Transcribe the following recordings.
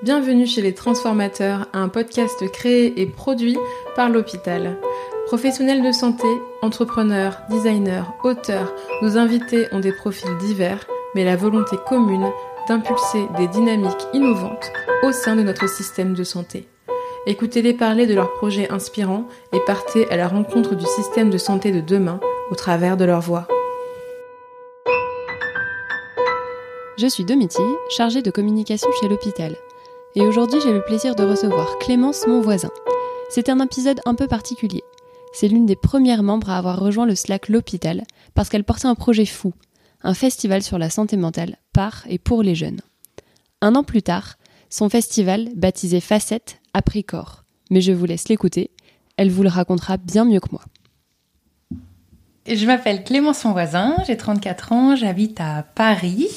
Bienvenue chez les Transformateurs, un podcast créé et produit par l'hôpital. Professionnels de santé, entrepreneurs, designers, auteurs, nos invités ont des profils divers, mais la volonté commune d'impulser des dynamiques innovantes au sein de notre système de santé. Écoutez-les parler de leurs projets inspirants et partez à la rencontre du système de santé de demain au travers de leur voix. Je suis Domiti, chargée de communication chez l'hôpital et aujourd'hui j'ai le plaisir de recevoir Clémence, mon voisin. C'est un épisode un peu particulier. C'est l'une des premières membres à avoir rejoint le Slack L'Hôpital parce qu'elle portait un projet fou, un festival sur la santé mentale par et pour les jeunes. Un an plus tard, son festival, baptisé Facette, a pris corps. Mais je vous laisse l'écouter, elle vous le racontera bien mieux que moi. Je m'appelle Clémence mon voisin, j'ai 34 ans, j'habite à Paris.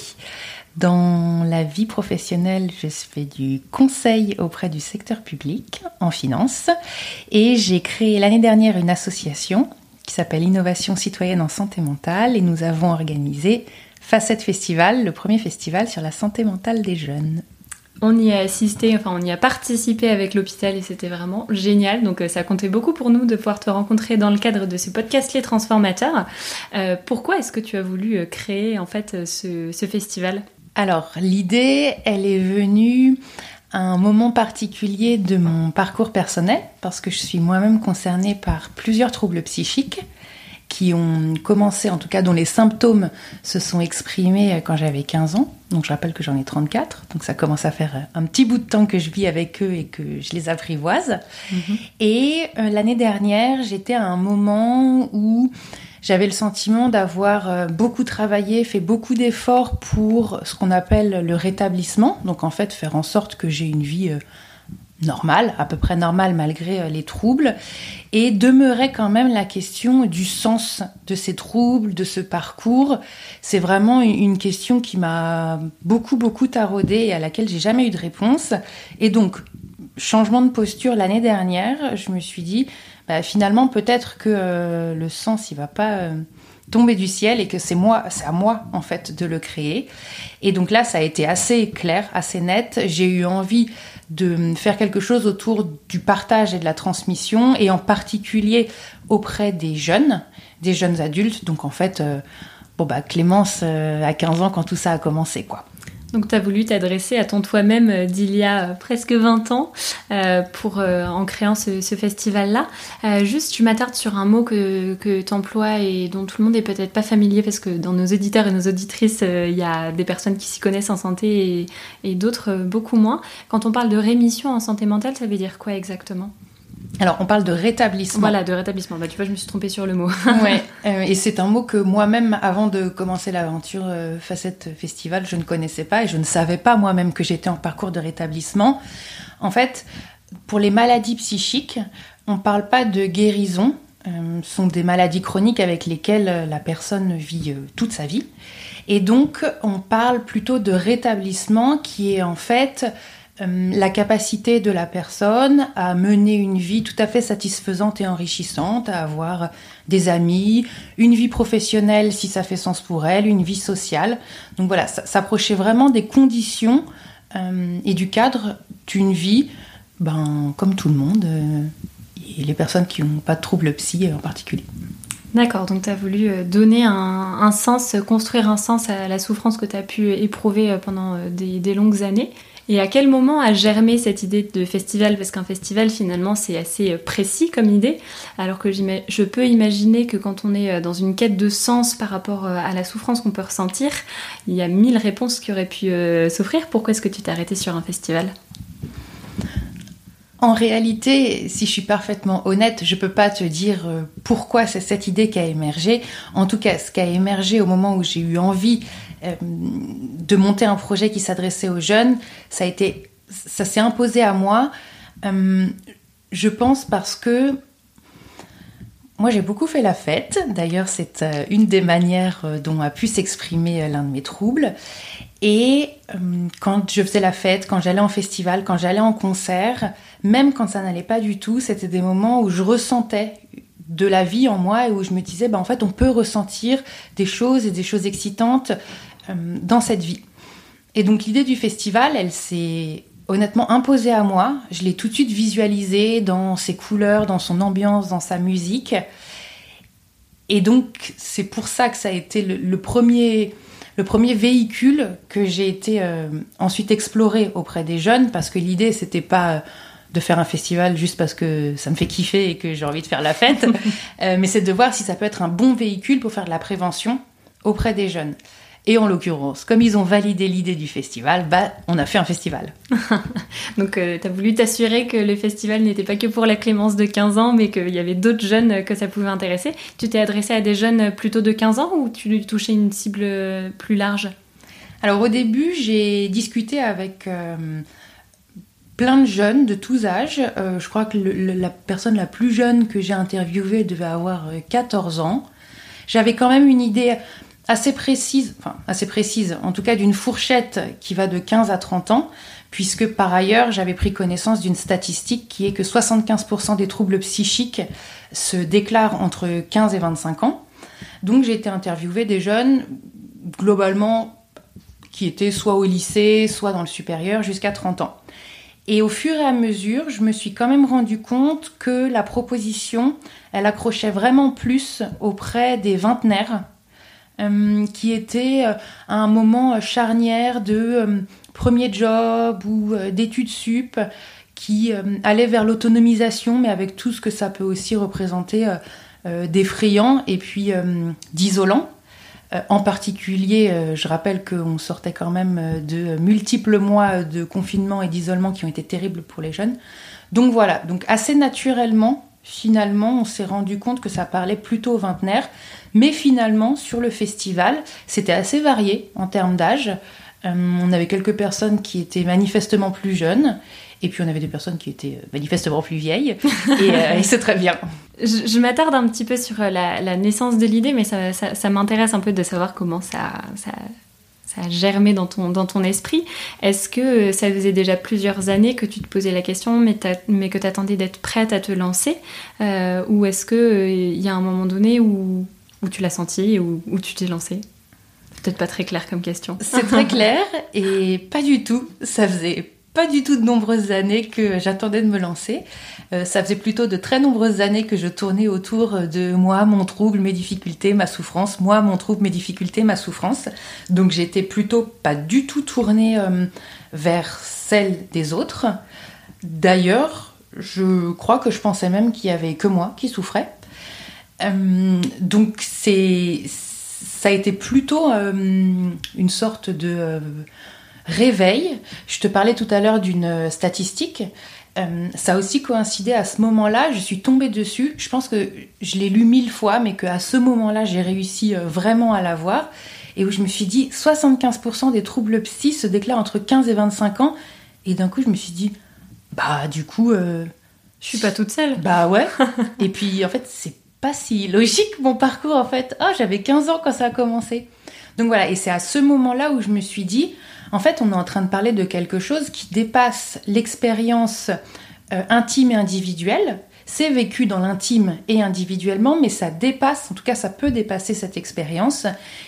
Dans la vie professionnelle, je fais du conseil auprès du secteur public en finance et j'ai créé l'année dernière une association qui s'appelle Innovation citoyenne en santé mentale et nous avons organisé Facette Festival, le premier festival sur la santé mentale des jeunes. On y a assisté, enfin on y a participé avec l'hôpital et c'était vraiment génial. Donc euh, ça comptait beaucoup pour nous de pouvoir te rencontrer dans le cadre de ce podcast Les Transformateurs. Euh, pourquoi est-ce que tu as voulu euh, créer en fait ce festival? Alors, l'idée, elle est venue à un moment particulier de mon parcours personnel, parce que je suis moi-même concernée par plusieurs troubles psychiques qui ont commencé, en tout cas dont les symptômes se sont exprimés quand j'avais 15 ans. Donc je rappelle que j'en ai 34, donc ça commence à faire un petit bout de temps que je vis avec eux et que je les apprivoise. Mhm. Et euh, l'année dernière, j'étais à un moment où j'avais le sentiment d'avoir euh, beaucoup travaillé, fait beaucoup d'efforts pour ce qu'on appelle le rétablissement. Donc en fait, faire en sorte que j'ai une vie euh, normale, à peu près normale malgré euh, les troubles. Et demeurait quand même la question du sens de ces troubles, de ce parcours. C'est vraiment une question qui m'a beaucoup, beaucoup taraudée et à laquelle j'ai jamais eu de réponse. Et donc, changement de posture l'année dernière, je me suis dit, bah, finalement peut-être que euh, le sens il va pas euh, tomber du ciel et que c'est moi, c'est à moi en fait de le créer. Et donc là, ça a été assez clair, assez net. J'ai eu envie de faire quelque chose autour du partage et de la transmission, et en particulier auprès des jeunes, des jeunes adultes. Donc en fait, euh, bon bah Clémence à 15 ans quand tout ça a commencé quoi. Donc tu as voulu t'adresser à ton toi-même euh, d'il y a euh, presque 20 ans euh, pour, en créant ce, festival-là. juste, tu m'attardes sur un mot que, que tu emploies et dont tout le monde est peut-être pas familier parce que dans nos auditeurs et nos auditrices, il y a des personnes qui s'y connaissent en santé et d'autres beaucoup moins. Quand on parle de rémission en santé mentale, ça veut dire quoi exactement? Alors, on parle de rétablissement. Voilà, de rétablissement. Bah, tu vois, je me suis trompée sur le mot. ouais, euh, et c'est un mot que moi-même, avant de commencer l'aventure euh, Facette Festival, je ne connaissais pas et je ne savais pas moi-même que j'étais en parcours de rétablissement. En fait, pour les maladies psychiques, on ne parle pas de guérison. Euh, ce sont des maladies chroniques avec lesquelles la personne vit toute sa vie. Et donc, on parle plutôt de rétablissement qui est en fait euh, la capacité de la personne à mener une vie tout à fait satisfaisante et enrichissante, à avoir des amis, une vie professionnelle si ça fait sens pour elle, une vie sociale. Donc voilà, s'approcher vraiment des conditions euh, et du cadre d'une vie, ben, comme tout le monde, euh, et les personnes qui n'ont pas de troubles psy en particulier. D'accord, donc tu as voulu donner un, sens, construire un sens à la souffrance que tu as pu éprouver pendant des longues années. Et à quel moment a germé cette idée de festival? Parce qu'un festival, finalement, c'est assez euh, précis comme idée, alors que je peux imaginer que quand on est euh, dans une quête de sens par rapport euh, à la souffrance qu'on peut ressentir, il y a mille réponses qui auraient pu s'offrir. Pourquoi est-ce que tu t'es arrêté sur un festival? En réalité, si je suis parfaitement honnête, je peux pas te dire pourquoi c'est cette idée qui a émergé. En tout cas, ce qui a émergé au moment où j'ai eu envie de monter un projet qui s'adressait aux jeunes, ça ça s'est imposé à moi. Euh, je pense parce que moi, j'ai beaucoup fait la fête. D'ailleurs, c'est euh, une des manières dont a pu s'exprimer l'un de mes troubles. Et quand je faisais la fête, quand j'allais en festival, quand j'allais en concert, même quand ça n'allait pas du tout, c'était des moments où je ressentais de la vie en moi et où je me disais, bah, en fait, on peut ressentir des choses et des choses excitantes euh, dans cette vie. Et donc l'idée du festival, elle s'est honnêtement imposé à moi. Je l'ai tout de suite visualisé dans ses couleurs, dans son ambiance, dans sa musique. Et donc, c'est pour ça que ça a été le, premier, le premier véhicule que j'ai été euh, ensuite exploré auprès des jeunes, parce que l'idée, c'était pas de faire un festival juste parce que ça me fait kiffer et que j'ai envie de faire la fête, euh, mais c'est de voir si ça peut être un bon véhicule pour faire de la prévention auprès des jeunes. Et en l'occurrence, comme ils ont validé l'idée du festival, bah, on a fait un festival. Donc, euh, tu as voulu t'assurer que le festival n'était pas que pour la clémence de 15 ans, mais qu'il y avait d'autres jeunes que ça pouvait intéresser. Tu t'es adressé à des jeunes plutôt de 15 ans ou tu touchais une cible plus large? Alors, au début, j'ai discuté avec euh, plein de jeunes de tous âges. Euh, je crois que la personne la plus jeune que j'ai interviewée devait avoir 14 ans. J'avais quand même une idée assez précise, enfin assez précise, en tout cas d'une fourchette qui va de 15 à 30 ans, puisque par ailleurs j'avais pris connaissance d'une statistique qui est que 75% des troubles psychiques se déclarent entre 15 et 25 ans. Donc j'ai été interviewée des jeunes globalement qui étaient soit au lycée, soit dans le supérieur jusqu'à 30 ans. Et au fur et à mesure, je me suis quand même rendu compte que la proposition, elle accrochait vraiment plus auprès des vingtenaires qui était euh, un moment euh, charnière de premier job ou d'études sup, qui allait vers l'autonomisation, mais avec tout ce que ça peut aussi représenter d'effrayant et puis d'isolant. En particulier, je rappelle qu'on sortait quand même de multiples mois de confinement et d'isolement qui ont été terribles pour les jeunes. Donc voilà, donc assez naturellement, finalement, on s'est rendu compte que ça parlait plutôt aux vingtenaires. Mais finalement, sur le festival, c'était assez varié en termes d'âge. Euh, on avait quelques personnes qui étaient manifestement plus jeunes, et puis on avait des personnes qui étaient euh, manifestement plus vieilles, euh, et, c'est très bien. Je, m'attarde un petit peu sur la, naissance de l'idée, mais ça, m'intéresse un peu de savoir comment ça, ça, a germé dans ton, dans ton esprit. Est-ce que ça faisait déjà plusieurs années que tu te posais la question, mais, mais que tu attendais d'être prête à te lancer Ou est-ce qu'il il y a un moment donné où où tu l'as senti et où, tu t'es lancé Peut-être pas très clair comme question. C'est très clair et pas du tout. Ça faisait pas du tout de nombreuses années que j'attendais de me lancer. Euh, ça faisait plutôt de très nombreuses années que je tournais autour de moi, mon trouble, mes difficultés, ma souffrance, moi, mon trouble, mes difficultés, ma souffrance. Donc j'étais plutôt pas du tout tournée euh, vers celle des autres. D'ailleurs, je crois que je pensais même qu'il y avait que moi qui souffrais. Euh, donc c'est ça a été plutôt une sorte de réveil. Je te parlais tout à l'heure d'une statistique. ça a aussi coïncidé à ce moment-là. Je suis tombée dessus. Je pense que je l'ai lu mille fois, mais qu'à ce moment-là, j'ai réussi vraiment à la voir. Et où je me suis dit, 75% des troubles psy se déclarent entre 15 et 25 ans. Et d'un coup, je me suis dit, bah, du coup. je suis pas toute seule. Bah ouais. et puis, en fait, c'est pas si logique mon parcours en fait. Oh, j'avais 15 ans quand ça a commencé. Donc voilà, et c'est à ce moment-là où je me suis dit, en fait, on est en train de parler de quelque chose qui dépasse l'expérience euh, intime et individuelle. C'est vécu dans l'intime et individuellement, mais ça dépasse, en tout cas ça peut dépasser cette expérience,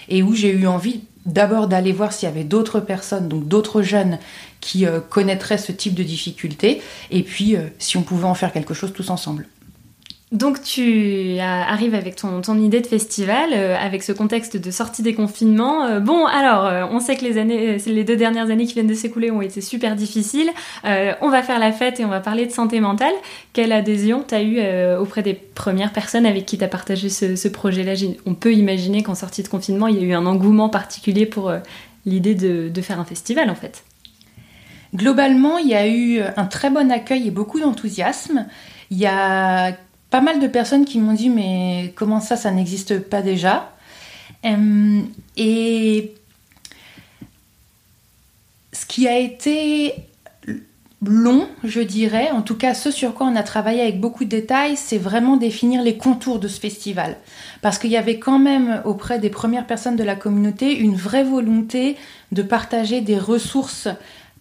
et où j'ai eu envie d'abord d'aller voir s'il y avait d'autres personnes, donc d'autres jeunes qui euh, connaîtraient ce type de difficultés, et puis euh, si on pouvait en faire quelque chose tous ensemble. Donc tu arrives avec ton, idée de festival, euh, avec ce contexte de sortie des confinements. Euh, bon, alors, euh, on sait que les, deux dernières années qui viennent de s'écouler ont été super difficiles. on va faire la fête et on va parler de santé mentale. Quelle adhésion tu as eu auprès des premières personnes avec qui tu as partagé ce, projet-là? On peut imaginer qu'en sortie de confinement, il y a eu un engouement particulier pour l'idée de, de faire un festival, en fait. Globalement, il y a eu un très bon accueil et beaucoup d'enthousiasme. Il y a pas mal de personnes qui m'ont dit mais comment ça, ça n'existe pas déjà euh, Et ce qui a été long, je dirais, en tout cas ce sur quoi on a travaillé avec beaucoup de détails, c'est vraiment définir les contours de ce festival. Parce qu'il y avait quand même auprès des premières personnes de la communauté une vraie volonté de partager des ressources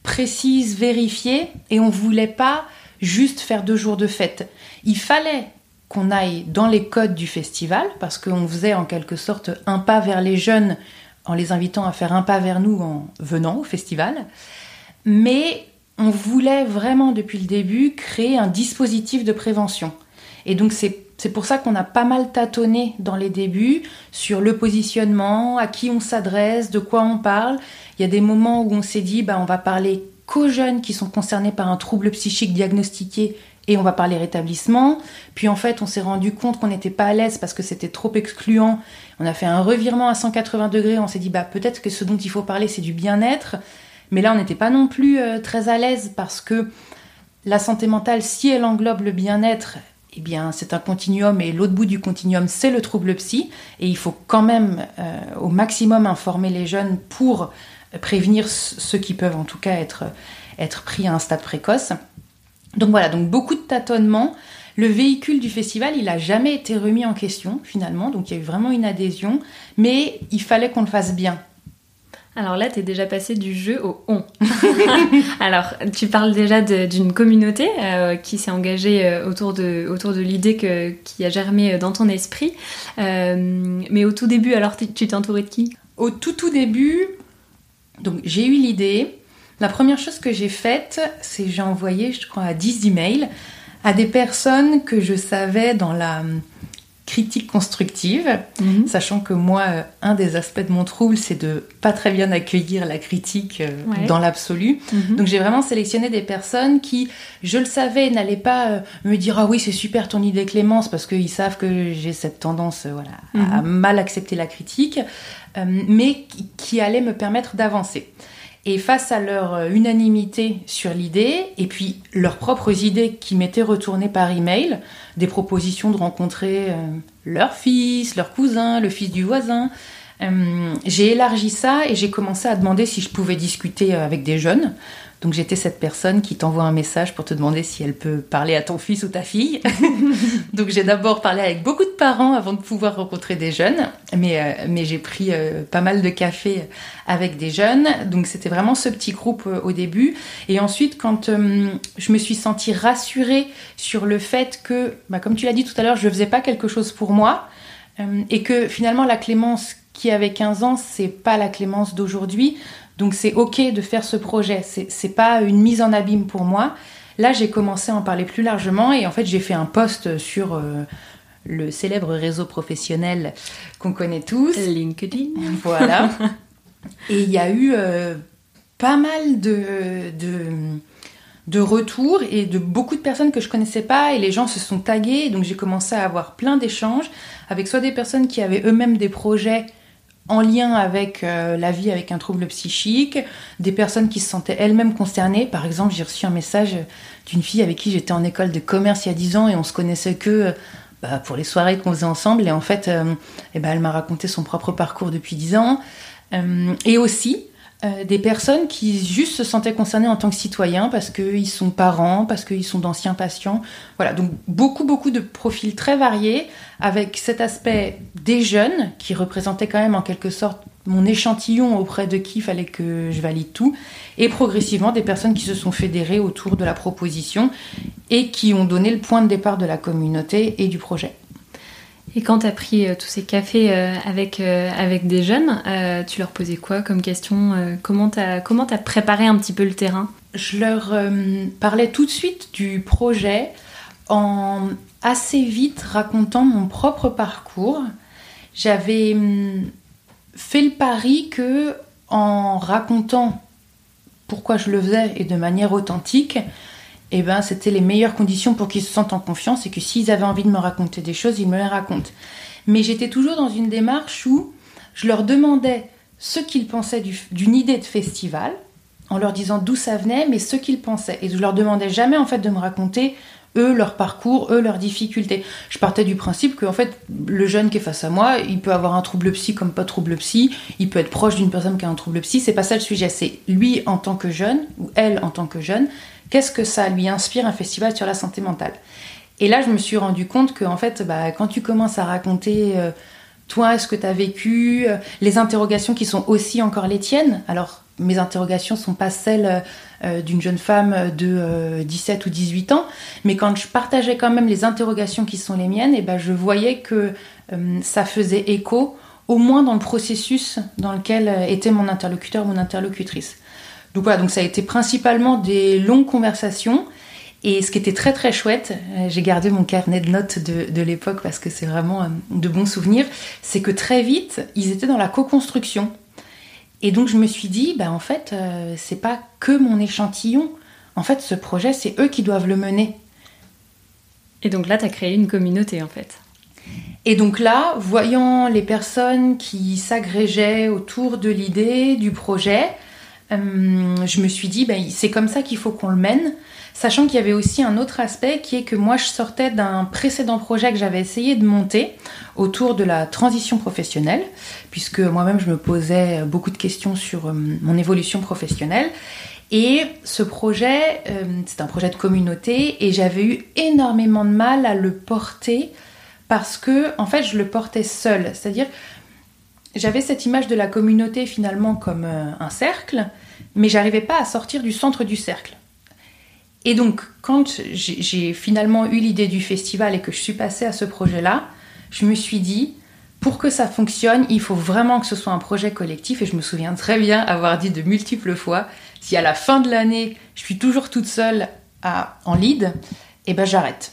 précises, vérifiées, et on voulait pas juste faire deux jours de fête. Il fallait qu'on aille dans les codes du festival, parce qu'on faisait en quelque sorte un pas vers les jeunes en les invitant à faire un pas vers nous en venant au festival. Mais on voulait vraiment depuis le début créer un dispositif de prévention. Et donc c'est pour ça qu'on a pas mal tâtonné dans les débuts sur le positionnement, à qui on s'adresse, de quoi on parle. Il y a des moments où on s'est dit bah on va parler qu'aux jeunes qui sont concernés par un trouble psychique diagnostiqué et on va parler rétablissement. Puis en fait, on s'est rendu compte qu'on n'était pas à l'aise parce que c'était trop excluant. On a fait un revirement à 180 degrés. On s'est dit bah peut-être que ce dont il faut parler c'est du bien-être. Mais là, on n'était pas non plus euh, très à l'aise parce que la santé mentale, si elle englobe le bien-être, eh bien, c'est un continuum et l'autre bout du continuum, c'est le trouble psy. Et il faut quand même euh, au maximum informer les jeunes pour prévenir ceux qui peuvent en tout cas être, être pris à un stade précoce. Donc voilà, donc beaucoup de tâtonnements. Le véhicule du festival, il n'a jamais été remis en question finalement, donc il y a eu vraiment une adhésion, mais il fallait qu'on le fasse bien. Alors là, tu es déjà passé du jeu au on. Alors, tu parles déjà d'une communauté euh, qui s'est engagée euh, autour de, autour de l'idée qui a germé dans ton esprit. Euh, mais au tout début, alors tu t'es entouré de qui? Au tout tout début, donc j'ai eu l'idée. La première chose que j'ai faite, c'est j'ai envoyé, je crois, à 10 emails à des personnes que je savais dans la critique constructive, mhm. sachant que moi, euh, un des aspects de mon trouble, c'est de pas très bien accueillir la critique euh, dans l'absolu. Mhm. Donc j'ai vraiment sélectionné des personnes qui, je le savais, n'allaient pas euh, me dire ah oui c'est super ton idée Clémence parce qu'ils savent que j'ai cette tendance voilà à mhm. mal accepter la critique, mais qui, qui allaient me permettre d'avancer. Et face à leur euh, unanimité sur l'idée, et puis leurs propres idées qui m'étaient retournées par email, des propositions de rencontrer euh, leur fils, leur cousin, le fils du voisin, euh, j'ai élargi ça et j'ai commencé à demander si je pouvais discuter avec des jeunes. Donc j'étais cette personne qui t'envoie un message pour te demander si elle peut parler à ton fils ou ta fille. Donc j'ai d'abord parlé avec beaucoup de parents avant de pouvoir rencontrer des jeunes, mais, euh, j'ai pris euh, pas mal de café avec des jeunes. Donc c'était vraiment ce petit groupe euh, au début. Et ensuite, quand je me suis sentie rassurée sur le fait que, bah, comme tu l'as dit tout à l'heure, je ne faisais pas quelque chose pour moi, et que finalement la Clémence qui avait 15 ans, c'est pas la Clémence d'aujourd'hui. Donc c'est ok de faire ce projet. C'est pas une mise en abîme pour moi. Là, j'ai commencé à en parler plus largement et en fait, j'ai fait un post sur euh, le célèbre réseau professionnel qu'on connaît tous. LinkedIn. Voilà. et il y a eu euh, pas mal de, de, de, retours et de beaucoup de personnes que je connaissais pas et les gens se sont tagués. Donc j'ai commencé à avoir plein d'échanges avec soit des personnes qui avaient eux-mêmes des projets en lien avec euh, la vie avec un trouble psychique, des personnes qui se sentaient elles-mêmes concernées. Par exemple, j'ai reçu un message d'une fille avec qui j'étais en école de commerce il y a 10 ans et on se connaissait que euh, bah, pour les soirées qu'on faisait ensemble. Et en fait, euh, eh ben, elle m'a raconté son propre parcours depuis 10 ans. et aussi, euh, des personnes qui juste se sentaient concernées en tant que citoyens parce qu'ils sont parents, parce qu'ils sont d'anciens patients. Voilà, donc beaucoup, beaucoup de profils très variés avec cet aspect des jeunes qui représentaient quand même en quelque sorte mon échantillon auprès de qui il fallait que je valide tout, et progressivement des personnes qui se sont fédérées autour de la proposition et qui ont donné le point de départ de la communauté et du projet. Et quand tu as pris euh, tous ces cafés euh, avec, euh, avec des jeunes, tu leur posais quoi comme question Comment tu as, préparé un petit peu le terrain? Je leur parlais tout de suite du projet en assez vite racontant mon propre parcours. J'avais hum, fait le pari que en racontant pourquoi je le faisais et de manière authentique, eh ben, c'était les meilleures conditions pour qu'ils se sentent en confiance et que s'ils avaient envie de me raconter des choses, ils me les racontent. Mais j'étais toujours dans une démarche où je leur demandais ce qu'ils pensaient d'une idée de festival, en leur disant d'où ça venait, mais ce qu'ils pensaient. Et je leur demandais jamais en fait de me raconter eux leur parcours, eux leurs difficultés. Je partais du principe que en fait le jeune qui est face à moi, il peut avoir un trouble psy comme pas trouble psy, il peut être proche d'une personne qui a un trouble psy, c'est pas ça le sujet, c'est lui en tant que jeune ou elle en tant que jeune, qu'est-ce que ça lui inspire un festival sur la santé mentale Et là, je me suis rendu compte que, en fait, bah, quand tu commences à raconter euh, toi ce que tu as vécu, euh, les interrogations qui sont aussi encore les tiennes, alors mes interrogations sont pas celles euh, d'une jeune femme de 17 ou 18 ans, mais quand je partageais quand même les interrogations qui sont les miennes, et ben je voyais que ça faisait écho, au moins dans le processus dans lequel était mon interlocuteur, mon interlocutrice. Donc voilà, donc ça a été principalement des longues conversations. Et ce qui était très très chouette, euh, j'ai gardé mon carnet de notes de, de l'époque parce que c'est vraiment euh, de bons souvenirs, c'est que très vite, ils étaient dans la co-construction. Et donc je me suis dit, bah en fait, euh, c'est pas que mon échantillon. En fait, ce projet, c'est eux qui doivent le mener. Et donc là, tu as créé une communauté en fait. Et donc là, voyant les personnes qui s'agrégeaient autour de l'idée, du projet, euh, je me suis dit, ben, c'est comme ça qu'il faut qu'on le mène. Sachant qu'il y avait aussi un autre aspect qui est que moi je sortais d'un précédent projet que j'avais essayé de monter autour de la transition professionnelle, puisque moi-même je me posais beaucoup de questions sur euh, mon évolution professionnelle. Et ce projet, euh, c'est un projet de communauté, et j'avais eu énormément de mal à le porter parce que, en fait, je le portais seul. C'est-à-dire, j'avais cette image de la communauté finalement comme un cercle, mais j'arrivais pas à sortir du centre du cercle. Et donc, quand j'ai finalement eu l'idée du festival et que je suis passée à ce projet-là, je me suis dit, pour que ça fonctionne, il faut vraiment que ce soit un projet collectif. Et je me souviens très bien avoir dit de multiples fois, si à la fin de l'année, je suis toujours toute seule en lead, eh ben j'arrête.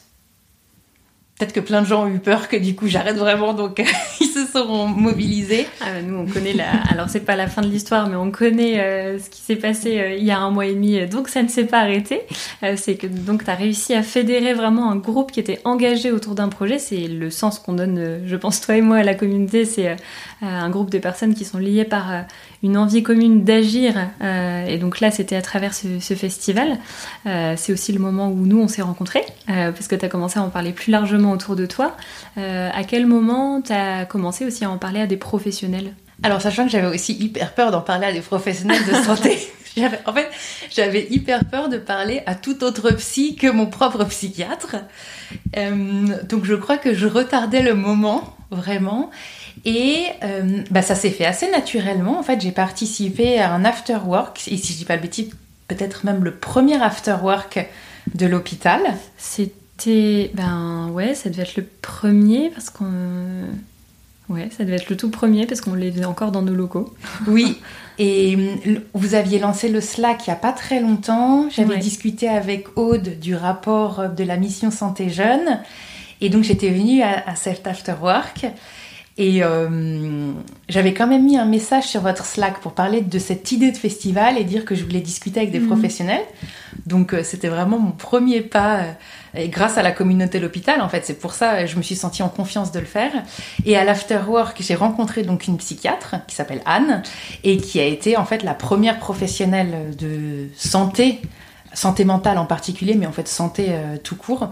Peut-être que plein de gens ont eu peur que du coup j'arrête vraiment, donc seront mobilisés. Ah bah, nous on connaît la. Alors c'est pas la fin de l'histoire, mais on connaît euh, ce qui s'est passé euh, il y a un mois et demi, donc ça ne s'est pas arrêté. Euh, c'est que donc tu as réussi à fédérer vraiment un groupe qui était engagé autour d'un projet. C'est le sens qu'on donne, je pense toi et moi à la communauté. C'est un groupe de personnes qui sont liées par une envie commune d'agir. et donc là c'était à travers ce, ce festival. c'est aussi le moment où nous on s'est rencontrés, parce que tu as commencé à en parler plus largement autour de toi. Euh, à quel moment tu as commencé aussi à en parler à des professionnels? Alors, sachant que j'avais aussi hyper peur d'en parler à des professionnels de santé. en fait, j'avais hyper peur de parler à tout autre psy que mon propre psychiatre. Euh, donc, je crois que je retardais le moment, vraiment. Et euh, bah, ça s'est fait assez naturellement. En fait, j'ai participé à un after work, et si je dis pas le bêtise, peut-être même le premier after work de l'hôpital. C'est ben ouais, ça devait être le premier parce qu'on. Ouais, ça devait être le tout premier parce qu'on l'est encore dans nos locaux. Oui, et vous aviez lancé le Slack il n'y a pas très longtemps. J'avais discuté avec Aude du rapport de la mission Santé Jeune. Et donc j'étais venue à, à cet after work. Et euh, j'avais quand même mis un message sur votre Slack pour parler de cette idée de festival et dire que je voulais discuter avec des mhm. professionnels. Donc euh, c'était vraiment mon premier pas, euh, et grâce à la communauté l'hôpital en fait. C'est pour ça que je me suis sentie en confiance de le faire. Et à l'afterwork, j'ai rencontré donc une psychiatre qui s'appelle Anne et qui a été en fait la première professionnelle de santé, santé mentale en particulier, mais en fait santé tout court,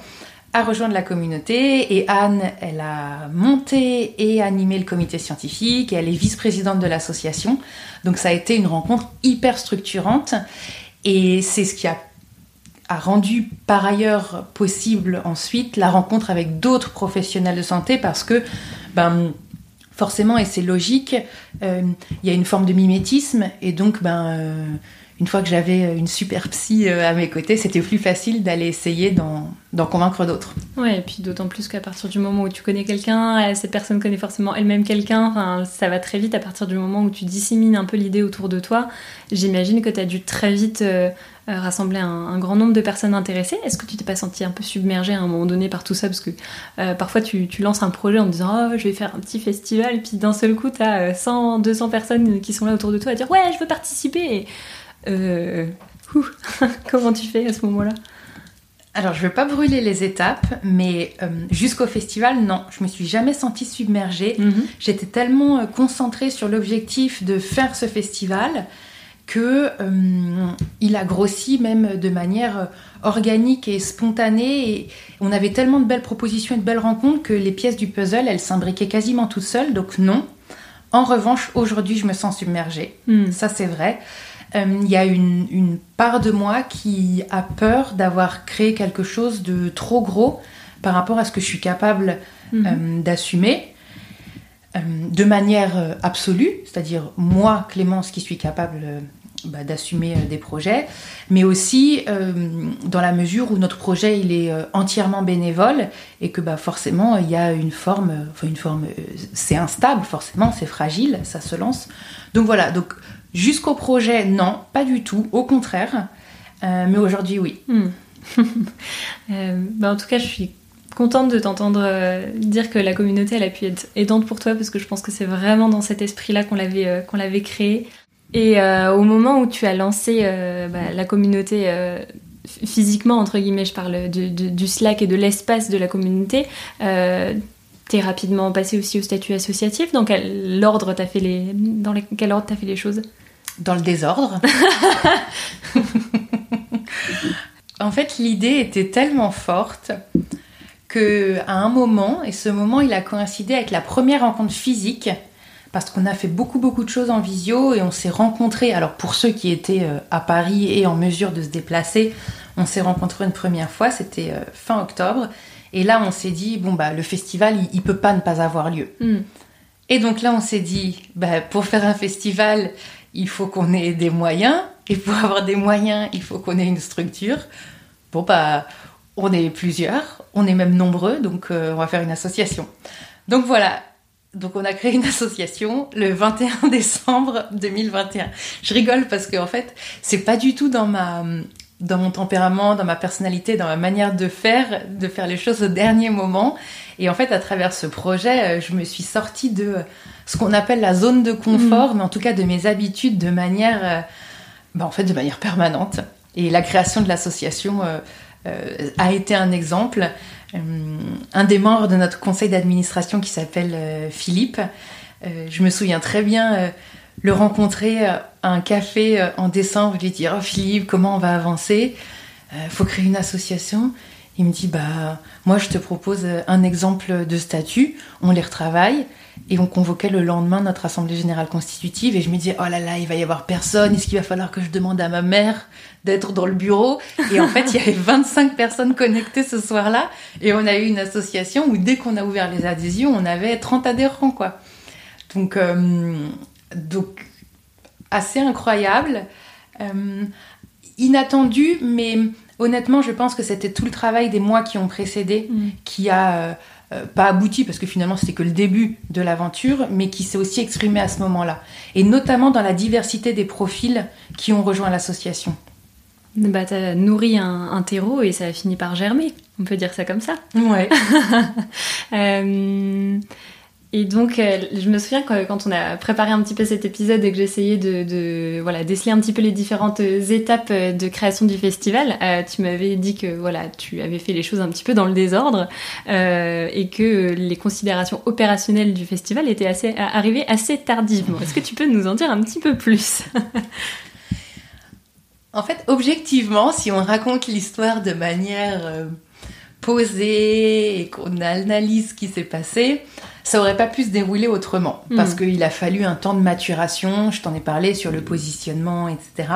à rejoindre la communauté et Anne, elle a monté et animé le comité scientifique et elle est vice-présidente de l'association. Donc ça a été une rencontre hyper structurante et c'est ce qui a, a, rendu par ailleurs possible ensuite la rencontre avec d'autres professionnels de santé parce que ben, forcément, et c'est logique, euh, il y a une forme de mimétisme et donc ben, euh, une fois que j'avais une super psy euh, à mes côtés, c'était plus facile d'aller essayer d'en convaincre d'autres. Ouais, et puis d'autant plus qu'à partir du moment où tu connais quelqu'un, cette personne connaît forcément elle-même quelqu'un, ça va très vite à partir du moment où tu dissémines un peu l'idée autour de toi. J'imagine que tu as dû très vite rassembler un, grand nombre de personnes intéressées. Est-ce que tu t'es pas senti un peu submergé à un moment donné par tout ça Parce que parfois tu, tu, lances un projet en disant oh, je vais faire un petit festival, et puis d'un seul coup tu as 100, 200 personnes qui sont là autour de toi à dire ouais, je veux participer. Et euh, comment tu fais à ce moment-là? Alors, je ne veux pas brûler les étapes, mais euh, jusqu'au festival, non, je me suis jamais sentie submergée. Mhm. J'étais tellement euh, concentrée sur l'objectif de faire ce festival que il a grossi même de manière organique et spontanée. Et on avait tellement de belles propositions et de belles rencontres que les pièces du puzzle, elles s'imbriquaient quasiment toutes seules. Donc non. En revanche, aujourd'hui, je me sens submergée. Hmm. Ça, c'est vrai. Euh, il y a une, part de moi qui a peur d'avoir créé quelque chose de trop gros par rapport à ce que je suis capable euh, d'assumer euh, de manière absolue, c'est-à-dire moi, Clémence, qui suis capable bah, d'assumer des projets, mais aussi dans la mesure où notre projet il est entièrement bénévole et que bah, forcément il y a une forme, enfin une forme, c'est instable forcément, c'est fragile, ça se lance. Donc voilà, donc Jusqu'au projet, non, pas du tout, au contraire. Euh, mais aujourd'hui, oui. Hmm. Euh, bah, en tout cas, je suis contente de t'entendre euh, dire que la communauté, elle a pu être aidante pour toi, parce que je pense que c'est vraiment dans cet esprit-là qu'on l'avait, qu'on l'avait créé. Et au moment où tu as lancé bah, la communauté physiquement, entre guillemets, je parle du Slack et de l'espace de la communauté, T'es rapidement passé aussi au statut associatif. Dans quel ordre t'as fait les, dans quel ordre t'as fait les choses? Dans le désordre. en fait, l'idée était tellement forte que à un moment, et ce moment, il a coïncidé avec la première rencontre physique, parce qu'on a fait beaucoup beaucoup de choses en visio et on s'est rencontrés. Alors pour ceux qui étaient euh, à Paris et en mesure de se déplacer, on s'est rencontrés une première fois. C'était euh, fin octobre. Et là, on s'est dit, bon, bah, le festival, il, ne peut pas ne pas avoir lieu. Hmm. Et donc là, on s'est dit, bah, pour faire un festival, il faut qu'on ait des moyens. Et pour avoir des moyens, il faut qu'on ait une structure. Bon, bah, on est plusieurs, on est même nombreux, donc euh, on va faire une association. Donc voilà, donc on a créé une association le 21 décembre 2021. Je rigole parce qu'en en fait, c'est pas du tout dans ma dans mon tempérament, dans ma personnalité, dans ma manière de faire, de faire les choses au dernier moment. Et en fait, à travers ce projet, euh, je me suis sortie de ce qu'on appelle la zone de confort, mm. mais en tout cas de mes habitudes de manière, euh, bah, en fait, de manière permanente. Et la création de l'association euh, a été un exemple. un des membres de notre conseil d'administration qui s'appelle Philippe, je me souviens très bien le rencontrer à un café euh, en décembre, lui dire Oh Philippe, comment on va avancer? Euh, faut créer une association. Il me dit Bah, moi je te propose euh, un exemple de statut, on les retravaille. Et on convoquait le lendemain notre assemblée générale constitutive. Et je me disais Oh là là, il va y avoir personne. Est-ce qu'il va falloir que je demande à ma mère d'être dans le bureau? Et en fait, il y avait 25 personnes connectées ce soir-là. Et on a eu une association où dès qu'on a ouvert les adhésions, on avait 30 adhérents, quoi. Donc, donc assez incroyable, euh, inattendu, mais honnêtement, je pense que c'était tout le travail des mois qui ont précédé mm. qui a euh, euh, pas abouti parce que finalement c'était que le début de l'aventure, mais qui s'est aussi exprimé à ce moment-là, et notamment dans la diversité des profils qui ont rejoint l'association. Bah, t'as nourri un, un, terreau et ça a fini par germer, on peut dire ça comme ça. Ouais. Et donc, euh, je me souviens que quand on a préparé un petit peu cet épisode et que j'essayais de, voilà, déceler un petit peu les différentes étapes de création du festival, euh, tu m'avais dit que voilà, tu avais fait les choses un petit peu dans le désordre euh, et que les considérations opérationnelles du festival étaient arrivées assez tardivement. Est-ce que tu peux nous en dire un petit peu plus? En fait, objectivement, si on raconte l'histoire de manière posée et qu'on analyse ce qui s'est passé, ça aurait pas pu se dérouler autrement parce qu'il a fallu un temps de maturation. Je t'en ai parlé sur le positionnement, etc.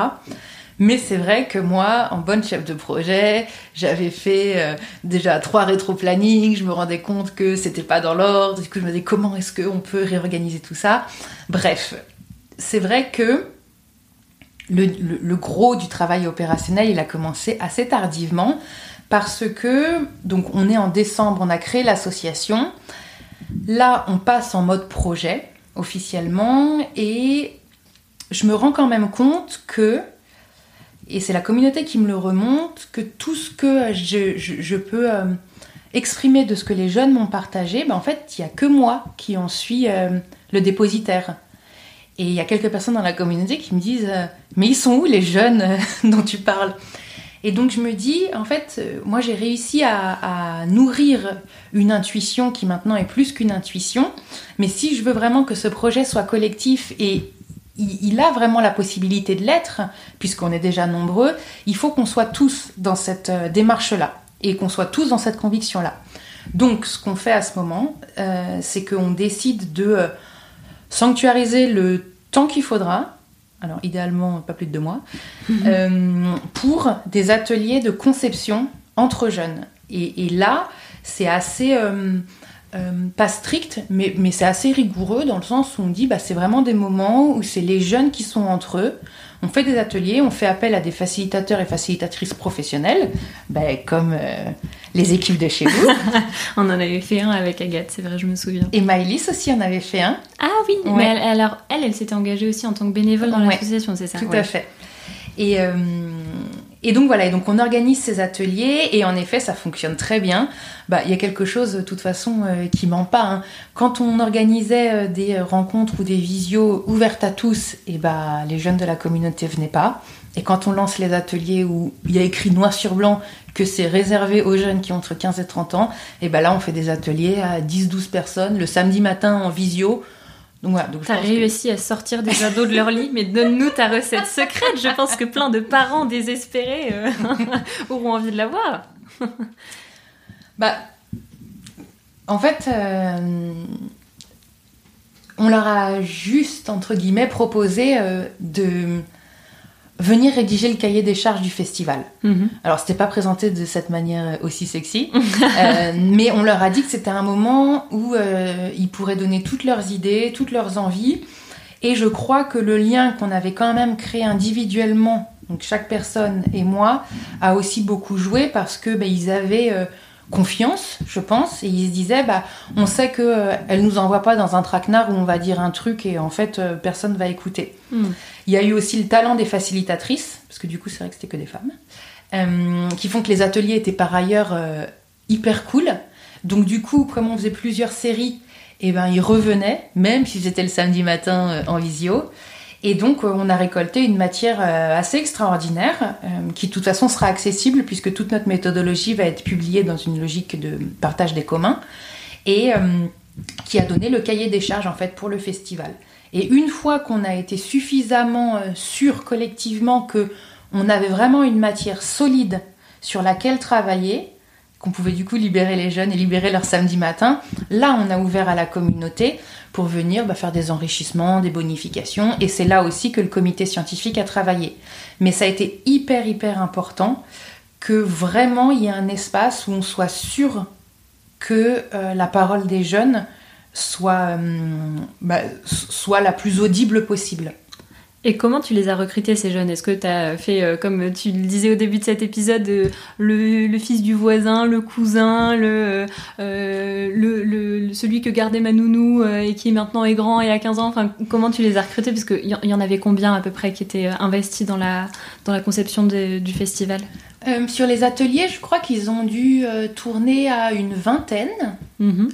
Mais c'est vrai que moi, en bonne chef de projet, j'avais fait euh, déjà trois rétro-planning, je me rendais compte que c'était pas dans l'ordre, du coup je me disais comment est-ce qu'on peut réorganiser tout ça? Bref, c'est vrai que le, le, gros du travail opérationnel, il a commencé assez tardivement parce que, donc on est en décembre, on a créé l'association. Là, on passe en mode projet officiellement et je me rends quand même compte que, et c'est la communauté qui me le remonte, que tout ce que je, peux euh, exprimer de ce que les jeunes m'ont partagé, ben en fait, il n'y a que moi qui en suis euh, le dépositaire. Et il y a quelques personnes dans la communauté qui me disent euh, Mais ils sont où les jeunes dont tu parles? Et donc je me dis, en fait, euh, moi j'ai réussi à, nourrir une intuition qui maintenant est plus qu'une intuition, mais si je veux vraiment que ce projet soit collectif et il, a vraiment la possibilité de l'être, puisqu'on est déjà nombreux, il faut qu'on soit tous dans cette euh, démarche-là et qu'on soit tous dans cette conviction-là. Donc ce qu'on fait à ce moment, euh, c'est qu'on décide de sanctuariser le temps qu'il faudra, alors idéalement pas plus de deux mois, euh, pour des ateliers de conception entre jeunes. Et, là, c'est assez, euh, euh, pas strict, mais, mais c'est assez rigoureux dans le sens où on dit, bah, c'est vraiment des moments où c'est les jeunes qui sont entre eux. On fait des ateliers, on fait appel à des facilitateurs et facilitatrices professionnels, bah, comme les équipes de chez vous. on en avait fait un avec Agathe, c'est vrai, je me souviens. Et Maëlys aussi en avait fait un. Ah oui, mais alors elle, elle s'était engagée aussi en tant que bénévole dans l'association, c'est ça Tout à fait. Et, euh, et donc voilà, et donc on organise ces ateliers et en effet ça fonctionne très bien. Bah il y a quelque chose de toute façon euh, qui ment pas. Hein. Quand on organisait euh, des rencontres ou des visios ouvertes à tous, et bah les jeunes de la communauté venaient pas. Et quand on lance les ateliers où il y a écrit noir sur blanc que c'est réservé aux jeunes qui ont entre 15 et 30 ans, et bah là on fait des ateliers à 10-12 personnes le samedi matin en visio donc voilà. T'as réussi à sortir des ados de leur lit, mais donne-nous ta recette secrète. Je pense que plein de parents désespérés euh, auront envie de la voir. bah, en fait, euh, on leur a juste entre guillemets proposé euh, de venir rédiger le cahier des charges du festival. Mhm. Alors, c'était pas présenté de cette manière aussi sexy, euh, mais on leur a dit que c'était un moment où euh, ils pourraient donner toutes leurs idées, toutes leurs envies. Et je crois que le lien qu'on avait quand même créé individuellement, donc chaque personne et moi, a aussi beaucoup joué parce que bah, ils avaient euh, confiance, je pense, et ils se disaient, bah, on sait que euh, elle nous envoie pas dans un traquenard où on va dire un truc et en fait euh, personne va écouter. Hmm. Il y a eu aussi le talent des facilitatrices, parce que du coup c'est vrai que c'était que des femmes, euh, qui font que les ateliers étaient par ailleurs hyper cool. Donc du coup, comme on faisait plusieurs séries, et eh ben ils revenaient, même si c'était le samedi matin en visio. Et donc, euh, on a récolté une matière euh, assez extraordinaire, euh, qui de toute façon sera accessible, puisque toute notre méthodologie va être publiée dans une logique de partage des communs, et qui a donné le cahier des charges, en fait, pour le festival. Et une fois qu'on a été suffisamment sûr collectivement que on avait vraiment une matière solide sur laquelle travailler, qu'on pouvait du coup libérer les jeunes et libérer leur samedi matin, là on a ouvert à la communauté pour venir bah, faire des enrichissements, des bonifications. Et c'est là aussi que le comité scientifique a travaillé. Mais ça a été hyper, hyper important que vraiment il y ait un espace où on soit sûr que euh, la parole des jeunes soit, hum, bah, soit la plus audible possible. Et comment tu les as recrutés ces jeunes? Est-ce que tu as fait, euh, comme tu le disais au début de cet épisode, euh, le, fils du voisin, le cousin, le, euh, le, celui que gardait ma nounou et qui maintenant est grand et a 15 ans? Enfin, Comment tu les as recrutés? Parce qu'il y, y en avait combien à peu près qui étaient investis dans la, dans la conception du festival? Sur les ateliers, je crois qu'ils ont dû tourner à une vingtaine. Mm-hmm.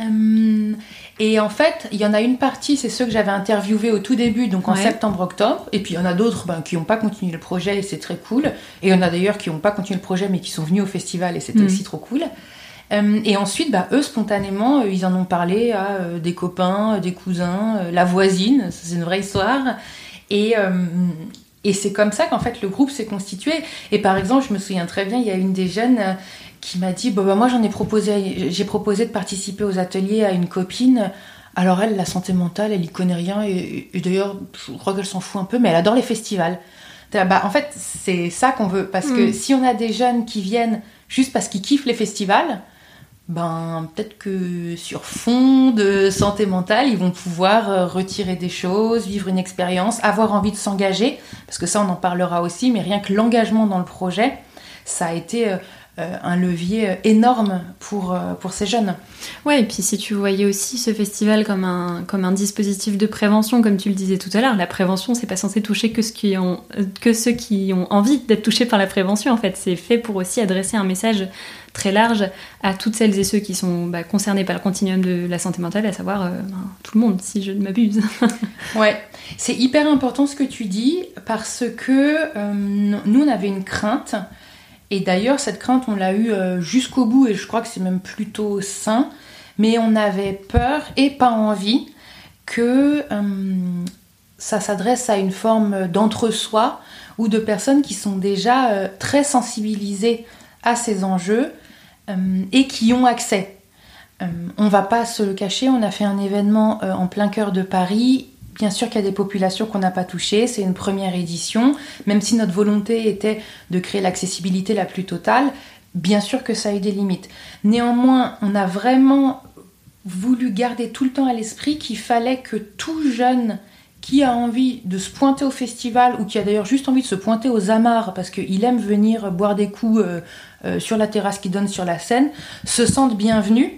Euh, et en fait, il y en a une partie, c'est ceux que j'avais interviewés au tout début, donc en septembre-octobre. Et puis il y en a d'autres ben, qui n'ont pas continué le projet et c'est très cool. Et il y en a d'ailleurs qui n'ont pas continué le projet mais qui sont venus au festival et c'était mm. aussi trop cool. Euh, et ensuite, bah, eux, spontanément, euh, ils en ont parlé à des copains, des cousins, la voisine, c'est une vraie histoire. Et, et c'est comme ça qu'en fait le groupe s'est constitué. Et par exemple, je me souviens très bien, il y a une des jeunes qui m'a dit bah, moi j'en ai proposé j'ai proposé de participer aux ateliers à une copine. Alors elle la santé mentale elle y connaît rien et, d'ailleurs je crois qu'elle s'en fout un peu mais elle adore les festivals. Bah, en fait c'est ça qu'on veut parce que mm. si on a des jeunes qui viennent juste parce qu'ils kiffent les festivals ben peut-être que sur fond de santé mentale, ils vont pouvoir euh, retirer des choses, vivre une expérience, avoir envie de s'engager, parce que ça on en parlera aussi, mais rien que l'engagement dans le projet, ça a été euh, un levier euh, énorme pour, euh, pour ces jeunes. Ouais, et puis si tu voyais aussi ce festival comme un, comme un dispositif de prévention, comme tu le disais tout à l'heure, la prévention, c'est pas censé toucher que, ce qui ont, que ceux qui ont envie d'être touchés par la prévention, en fait. C'est fait pour aussi adresser un message très large à toutes celles et ceux qui sont bah, concernés par le continuum de la santé mentale, à savoir ben, tout le monde, si je ne m'abuse. ouais, c'est hyper important ce que tu dis, parce que nous, on avait une crainte et d'ailleurs, cette crainte, on l'a eue euh, jusqu'au bout et je crois que c'est même plutôt sain. Mais on avait peur et pas envie que euh, ça s'adresse à une forme d'entre-soi ou de personnes qui sont déjà euh, très sensibilisées à ces enjeux et qui ont accès. on va pas se le cacher, on a fait un événement en plein cœur de Paris Bien sûr qu'il y a des populations qu'on n'a pas touchées, c'est une première édition, même si notre volonté était de créer l'accessibilité la plus totale, bien sûr que ça a eu des limites. Néanmoins, on a vraiment voulu garder tout le temps à l'esprit qu'il fallait que tout jeune qui a envie de se pointer au festival ou qui a d'ailleurs juste envie de se pointer aux amarres parce qu'il aime venir boire des coups euh, euh, sur la terrasse qui donne sur la Seine, se sentent bienvenus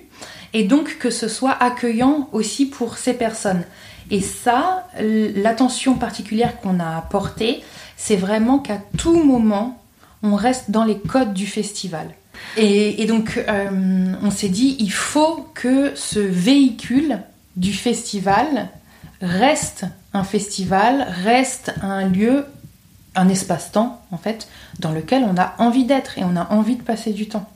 et donc que ce soit accueillant aussi pour ces personnes. Et ça, l'attention particulière qu'on a apportée, c'est vraiment qu'à tout moment, on reste dans les codes du festival. Et, donc, euh, on s'est dit, il faut que ce véhicule du festival reste un festival, reste un lieu, un espace-temps, en fait, dans lequel on a envie d'être et on a envie de passer du temps.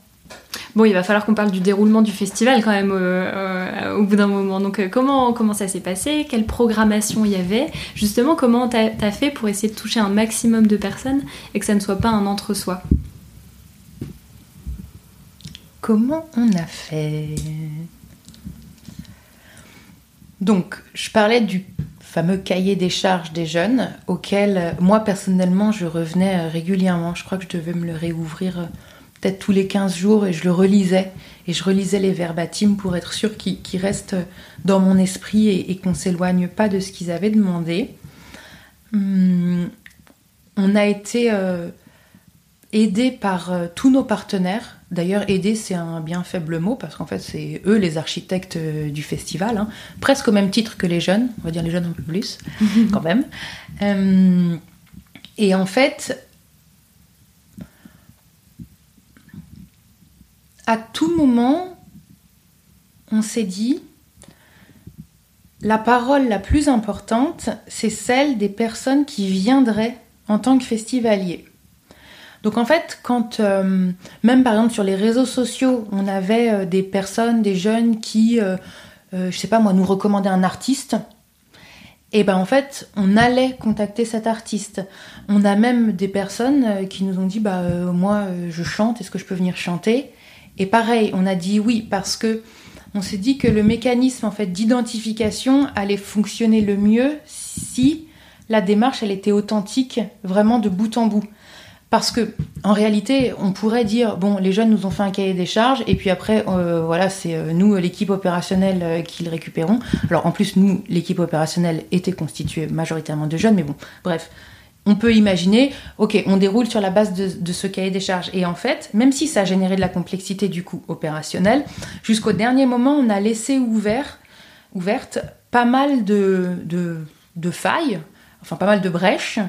Bon, il va falloir qu'on parle du déroulement du festival quand même euh, euh, au bout d'un moment. Donc, euh, comment, comment ça s'est passé? Quelle programmation il y avait? Justement, comment t'as as fait pour essayer de toucher un maximum de personnes et que ça ne soit pas un entre-soi? Comment on a fait? Donc, je parlais du fameux cahier des charges des jeunes auquel moi personnellement je revenais régulièrement. Je crois que je devais me le réouvrir peut-être tous les 15 jours et je le relisais et je relisais les verbatims pour être sûr qu'ils restent dans mon esprit et, qu'on ne s'éloigne pas de ce qu'ils avaient demandé. Hum, on a été euh, aidé par euh, tous nos partenaires. D'ailleurs, aider, c'est un bien faible mot parce qu'en fait, c'est eux les architectes euh, du festival, hein. presque au même titre que les jeunes, on va dire les jeunes un peu plus, quand même. Hum, et en fait, à tout moment, on s'est dit, la parole la plus importante, c'est celle des personnes qui viendraient en tant que festivaliers. Donc en fait, quand euh, même par exemple sur les réseaux sociaux, on avait euh, des personnes, des jeunes qui, euh, je sais pas moi, nous recommandaient un artiste, et ben en fait, on allait contacter cet artiste. On a même des personnes qui nous ont dit bah moi je chante, est-ce que je peux venir chanter? Et pareil, on a dit oui parce que on s'est dit que le mécanisme en fait d'identification allait fonctionner le mieux si la démarche était authentique vraiment de bout en bout. Parce que en réalité, on pourrait dire bon, les jeunes nous ont fait un cahier des charges et puis après euh, voilà, c'est euh, nous l'équipe opérationnelle euh, qui le récupérons. Alors en plus nous l'équipe opérationnelle était constituée majoritairement de jeunes mais bon, bref, on peut imaginer, ok, on déroule sur la base de, ce cahier des charges. Et en fait, même si ça a généré de la complexité du coup opérationnel, jusqu'au dernier moment, on a laissé ouvert, ouverte pas mal de, de, failles, enfin pas mal de brèches.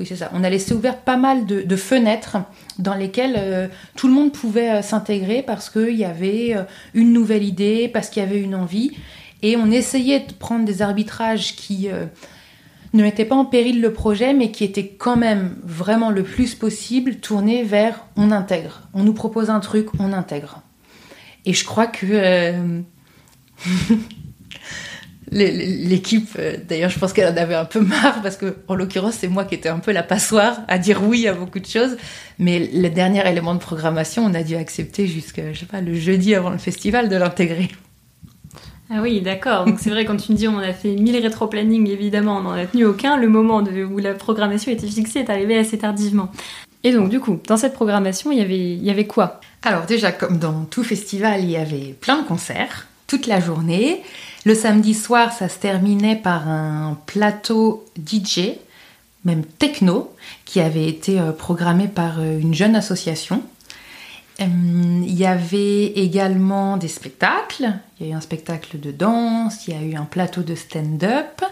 Oui, c'est ça. On a laissé ouvert pas mal de, fenêtres dans lesquelles euh, tout le monde pouvait euh, s'intégrer parce qu'il y avait euh, une nouvelle idée, parce qu'il y avait une envie. Et on essayait de prendre des arbitrages qui ne mettait pas en péril le projet, mais qui était quand même vraiment le plus possible tourné vers on intègre. On nous propose un truc, on intègre. Et je crois que euh, l'équipe, euh, d'ailleurs, je pense qu'elle en avait un peu marre parce que, en l'occurrence, c'est moi qui étais un peu la passoire à dire oui à beaucoup de choses. Mais le dernier élément de programmation, on a dû accepter jusqu'à, je sais pas, le jeudi avant le festival de l'intégrer. Ah oui, d'accord. Donc c'est vrai, quand tu me dis on a fait 1000 rétro-planning, évidemment, on n'en a tenu aucun. Le moment où la programmation était fixée est arrivé assez tardivement. Et donc, du coup, dans cette programmation, il y avait, il y avait quoi? Alors, déjà, comme dans tout festival, il y avait plein de concerts, toute la journée. Le samedi soir, ça se terminait par un plateau DJ, même techno, qui avait été euh, programmé par euh, une jeune association il y avait également des spectacles. Il y a eu un spectacle de danse, il y a eu un plateau de stand-up.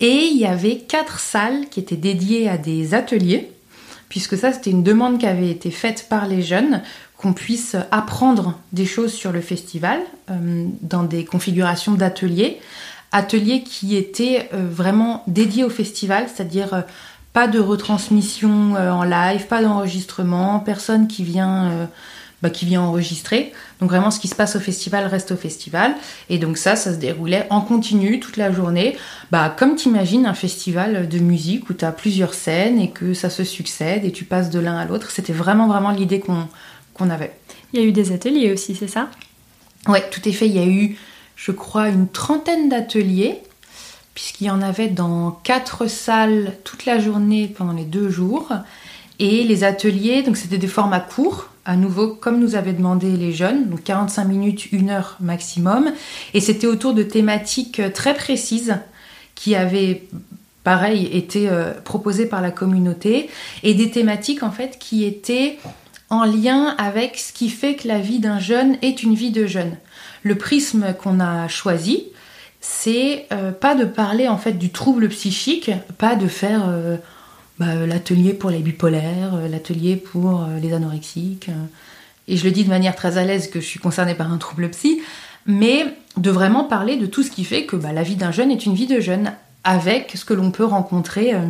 Et il y avait quatre salles qui étaient dédiées à des ateliers, puisque ça c'était une demande qui avait été faite par les jeunes, qu'on puisse apprendre des choses sur le festival euh, dans des configurations d'ateliers. Ateliers qui étaient euh, vraiment dédiés au festival, c'est-à-dire pas de retransmission euh, en live, pas d'enregistrement, personne qui vient, euh, bah, qui vient enregistrer. Donc vraiment, ce qui se passe au festival reste au festival. Et donc ça, ça se déroulait en continu toute la journée. Bah, comme t'imagines un festival de musique où tu as plusieurs scènes et que ça se succède et tu passes de l'un à l'autre. C'était vraiment, vraiment l'idée qu'on avait. Il y a eu des ateliers aussi, c'est ça? Ouais, tout est fait. Il y a eu, je crois, une trentaine d'ateliers puisqu'il y en avait dans quatre salles toute la journée pendant les deux jours. Et les ateliers, donc c'était des formats courts, à nouveau comme nous avaient demandé les jeunes, donc 45 minutes, 1 heure maximum. Et c'était autour de thématiques très précises qui avaient pareil, étaient proposées par la communauté et des thématiques en fait qui étaient en lien avec ce qui fait que la vie d'un jeune est une vie de jeune. Le prisme qu'on a choisi, c'est pas de parler en fait du trouble psychique, pas de faire bah, l'atelier pour les bipolaires, l'atelier pour les anorexiques. et je le dis de manière très à l'aise que je suis concernée par un trouble psy, mais de vraiment parler de tout ce qui fait que bah, la vie d'un jeune est une vie de jeune, avec ce que l'on peut rencontrer euh,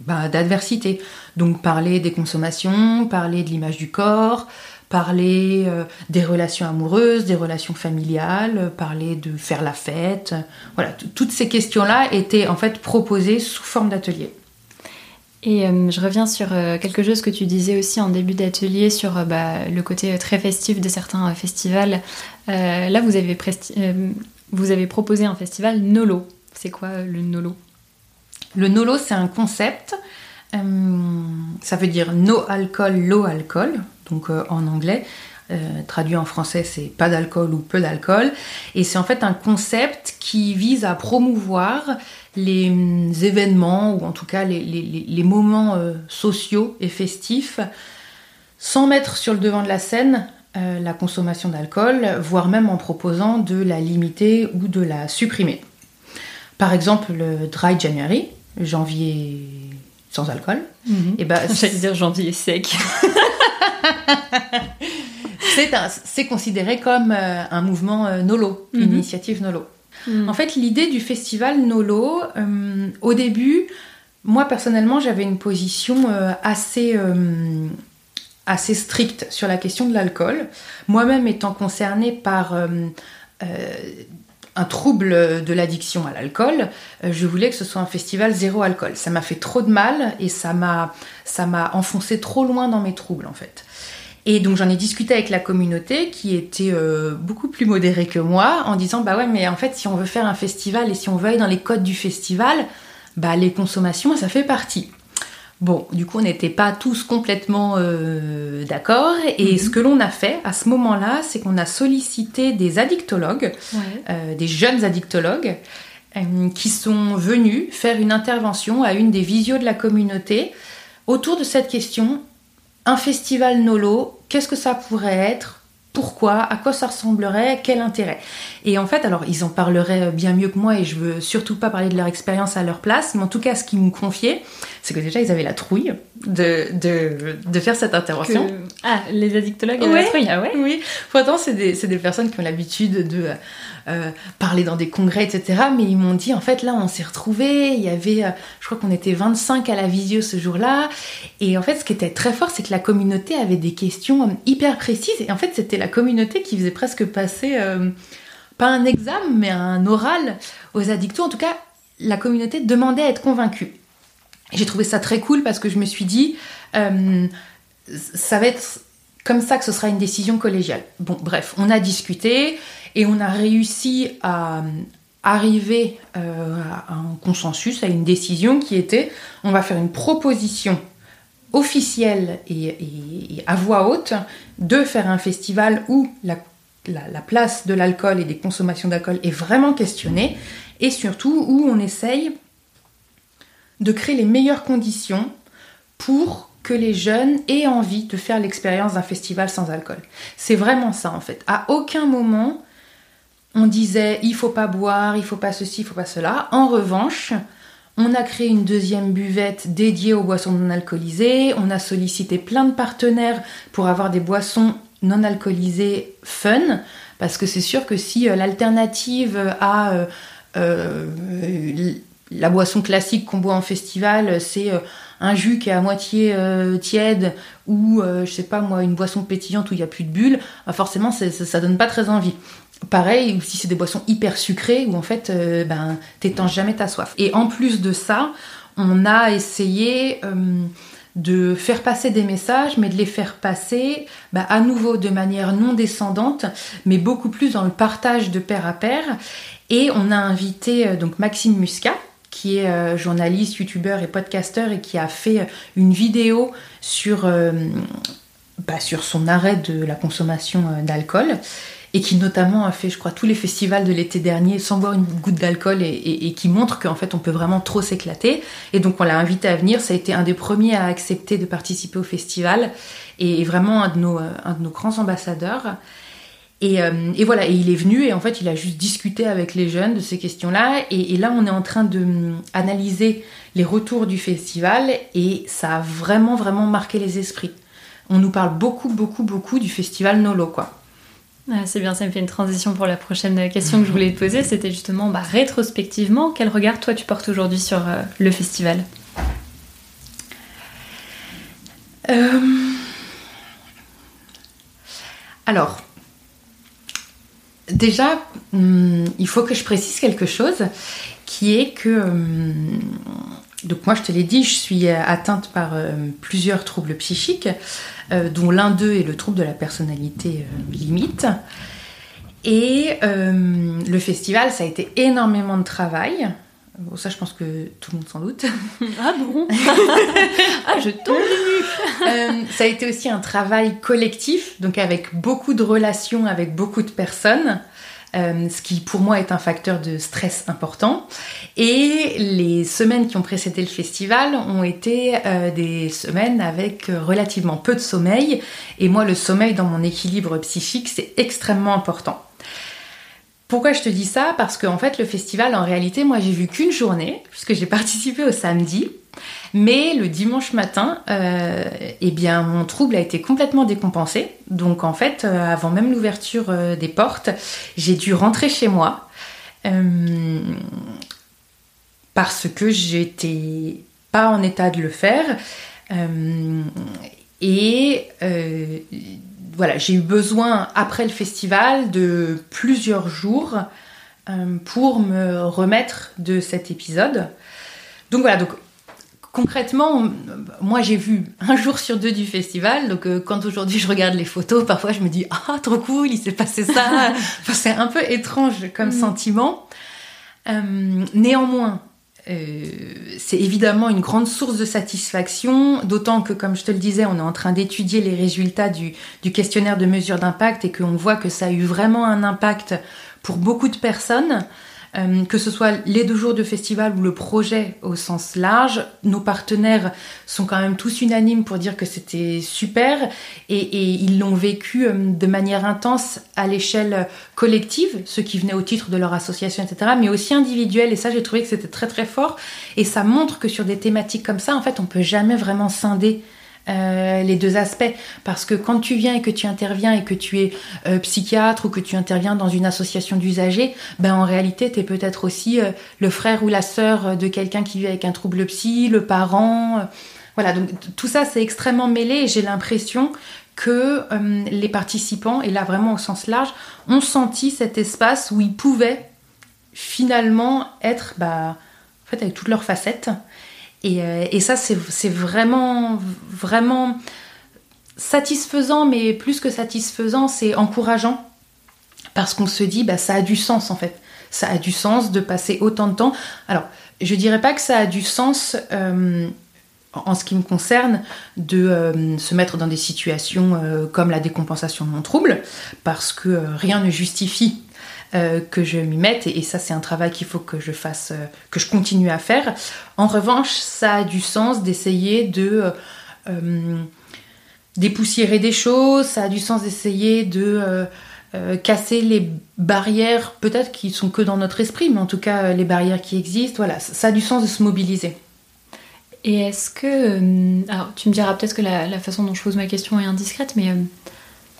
bah, d'adversité. Donc parler des consommations, parler de l'image du corps, parler euh, des relations amoureuses, des relations familiales, parler de faire la fête. Voilà, toutes ces questions-là étaient en fait proposées sous forme d'atelier. Et euh, je reviens sur quelque chose que tu disais aussi en début d'atelier sur bah, le côté très festif de certains festivals euh, là, vous avez, euh, vous avez proposé un festival Nolo. C'est quoi le Nolo? Le Nolo, c'est un concept. Euh, ça veut dire no alcool, low alcool, donc en anglais. traduit en français, c'est pas d'alcool ou peu d'alcool. Et c'est en fait un concept qui vise à promouvoir les hum, événements, ou en tout cas les moments sociaux et festifs, sans mettre sur le devant de la scène euh, la consommation d'alcool, voire même en proposant de la limiter ou de la supprimer. Par exemple, le Dry January, janvier sans alcool. Mhm. Et bah, J'allais dire janvier sec. c'est considéré comme euh, un mouvement euh, NOLO, une mhm. initiative NOLO. Mhm. En fait, l'idée du festival NOLO, au début, moi personnellement, j'avais une position assez assez stricte sur la question de l'alcool. Moi-même étant concernée par euh, euh, un trouble de l'addiction à l'alcool, euh, je voulais que ce soit un festival zéro alcool. Ça m'a fait trop de mal et ça m'a enfoncé trop loin dans mes troubles en fait. Et donc j'en ai discuté avec la communauté qui était beaucoup plus modérée que moi en disant bah ouais mais en fait si on veut faire un festival et si on veut dans les codes du festival, bah les consommations ça fait partie. Bon, du coup, on n'était pas tous complètement euh, d'accord. Et mhm. ce que l'on a fait à ce moment-là, c'est qu'on a sollicité des addictologues, euh, des jeunes addictologues, euh, qui sont venus faire une intervention à une des visios de la communauté autour de cette question un festival Nolo, qu'est-ce que ça pourrait être? Pourquoi, à quoi ça ressemblerait, quel intérêt. Et en fait, alors ils en parleraient bien mieux que moi et je veux surtout pas parler de leur expérience à leur place, mais en tout cas, ce qu'ils me confiaient, c'est que déjà ils avaient la trouille de, de, faire cette intervention. Ah, les addictologues avaient la trouille, ah ouais Oui, pourtant, c'est des, des, personnes qui ont l'habitude de euh, parler dans des congrès, etc. Mais ils m'ont dit, en fait, là, on s'est retrouvés, il y avait, euh, je crois qu'on était 25 à la visio ce jour-là, et en fait, ce qui était très fort, c'est que la communauté avait des questions euh, hyper précises, et en fait, c'était la communauté qui faisait presque passer, pas un examen, mais un oral aux addictos. En tout cas, la communauté demandait à être convaincue. J'ai trouvé ça très cool parce que je me suis dit, ça va être comme ça que ce sera une décision collégiale. Bon, bref, on a discuté et on a réussi à arriver euh, à un consensus, à une décision qui était on va faire une proposition officielle et, à voix haute de faire un festival où la place de l'alcool et des consommations d'alcool est vraiment questionnée et surtout où on essaye de créer les meilleures conditions pour que les jeunes aient envie de faire l'expérience d'un festival sans alcool. C'est vraiment ça en fait. À aucun moment on disait il faut pas boire, il faut pas ceci, il faut pas cela. En revanche, on a créé une deuxième buvette dédiée aux boissons non alcoolisées. On a sollicité plein de partenaires pour avoir des boissons non alcoolisées fun. Parce que c'est sûr que si euh, l'alternative à euh, euh, la boisson classique qu'on boit en festival, c'est un jus qui est à moitié tiède ou je sais pas moi une boisson pétillante où il n'y a plus de bulles, bah forcément ça, donne pas très envie. Pareil, ou si c'est des boissons hyper sucrées, où en fait, euh, ben, t'étanches jamais ta soif. Et en plus de ça, on a essayé euh, de faire passer des messages, mais de les faire passer ben, à nouveau de manière non descendante, mais beaucoup plus dans le partage de pair à pair. Et on a invité euh, donc Maxime Muscat, qui est journaliste, youtubeur et podcasteur et qui a fait une vidéo sur, ben, sur son arrêt de la consommation d'alcool et qui notamment a fait, je crois, tous les festivals de l'été dernier sans boire une goutte d'alcool et, qui montre qu'en fait on peut vraiment trop s'éclater. Et donc on l'a invité à venir, ça a été un des premiers à accepter de participer au festival et vraiment un de nos grands ambassadeurs. Et, euh, et, voilà, et il est venu et en fait il a juste discuté avec les jeunes de ces questions-là. Et, et, là on est en train de hum, les retours du festival et ça a vraiment vraiment marqué les esprits. On nous parle beaucoup beaucoup beaucoup du festival Nolo quoi. Ah, c'est bien, ça me fait une transition pour la prochaine question que je voulais te poser. C'était justement bah, rétrospectivement, quel regard toi tu portes aujourd'hui sur euh, le festival? Euh... Alors, déjà, hum, il faut que je précise quelque chose qui est que. Hum, donc, moi, je te l'ai dit, je suis atteinte par euh, plusieurs troubles psychiques. Euh, dont l'un d'eux est le trouble de la personnalité euh, limite. Et euh, le festival, ça a été énormément de travail. Bon, ça, je pense que tout le monde s'en doute. Ah bon Ah, je tombe Ça a été aussi un travail collectif, donc avec beaucoup de relations avec beaucoup de personnes. Euh, ce qui pour moi est un facteur de stress important. Et les semaines qui ont précédé le festival ont été euh, des semaines avec euh, relativement peu de sommeil. Et moi, le sommeil dans mon équilibre psychique, c'est extrêmement important. Pourquoi je te dis ça? Parce qu'en fait, le festival, en réalité, moi, j'ai vu qu'une journée, puisque j'ai participé au samedi. Mais le dimanche matin, euh, eh bien, mon trouble a été complètement décompensé. Donc en fait, euh, avant même l'ouverture euh, des portes, j'ai dû rentrer chez moi parce que j'étais pas en état de le faire. et voilà, j'ai eu besoin après le festival de plusieurs jours pour me remettre de cet épisode. Donc voilà, donc concrètement, moi j'ai vu un jour sur deux du festival, donc euh, quand aujourd'hui je regarde les photos, parfois je me dis ah trop cool, il s'est passé ça. c'est un peu étrange comme mm. sentiment. Euh, néanmoins, euh, c'est évidemment une grande source de satisfaction, d'autant que, comme je te le disais, on est en train d'étudier les résultats du, du questionnaire de mesure d'impact et qu'on voit que ça a eu vraiment un impact pour beaucoup de personnes. Euh, que ce soit les deux jours de festival ou le projet au sens large, nos partenaires sont quand même tous unanimes pour dire que c'était super et, ils l'ont vécu euh, de manière intense à l'échelle collective, ceux qui venaient au titre de leur association, etc., mais aussi individuelle. Et ça, j'ai trouvé que c'était très très fort. Et ça montre que sur des thématiques comme ça, en fait, on peut jamais vraiment scinder euh, les deux aspects. Parce que quand tu viens et que tu interviens et que tu es euh, psychiatre ou que tu interviens dans une association d'usagers, ben en réalité, tu es peut-être aussi euh, le frère ou la sœur de quelqu'un qui vit avec un trouble psy, le parent. voilà, donc tout ça, c'est extrêmement mêlé et j'ai l'impression que les participants, et là vraiment au sens large, ont senti cet espace où ils pouvaient finalement être bah, en fait, avec toutes leurs facettes euh, et, ça, c'est vraiment, vraiment satisfaisant, mais plus que satisfaisant, c'est encourageant. Parce qu'on se dit, bah, ça a du sens en fait. Ça a du sens de passer autant de temps. Alors, je dirais pas que ça a du sens euh, en ce qui me concerne de euh, se mettre dans des situations comme la décompensation de mon trouble, parce que rien ne justifie euh, que je m'y mette et, ça c'est un travail qu'il faut que je fasse, euh, que je continue à faire. En revanche, ça a du sens d'essayer de euh, dépoussiérer des choses, ça a du sens d'essayer de casser les barrières, peut-être qui sont que dans notre esprit, mais en tout cas les barrières qui existent. Voilà, ça a du sens de se mobiliser. Et est-ce que, alors tu me diras peut-être que la, la, façon dont je pose ma question est indiscrète, mais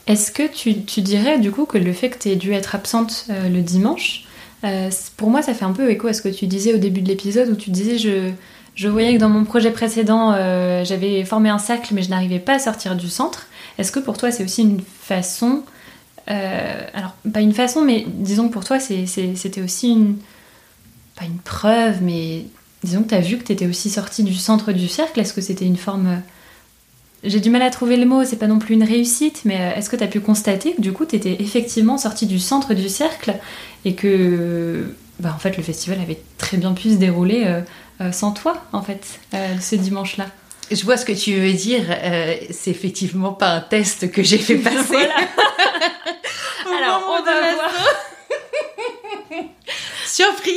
est-ce que tu, dirais du coup que le fait que tu aies dû être absente euh, le dimanche, euh, pour moi ça fait un peu écho à ce que tu disais au début de l'épisode où tu disais je, voyais que dans mon projet précédent euh, j'avais formé un cercle mais je n'arrivais pas à sortir du centre. Est-ce que pour toi c'est aussi une façon, alors pas une façon mais disons que pour toi c'était aussi une, pas une preuve mais disons que tu as vu que tu étais aussi sortie du centre du cercle, est-ce que c'était une forme j'ai du mal à trouver le mot, c'est pas non plus une réussite, mais euh, est-ce que tu as pu constater que du coup tu étais effectivement sorti du centre du cercle et que bah, en fait le festival avait très bien pu se dérouler euh, euh, sans toi en fait ce dimanche-là? Je vois ce que tu veux dire, c'est effectivement pas un test que j'ai fait passer. Alors, on va voir. Surprise.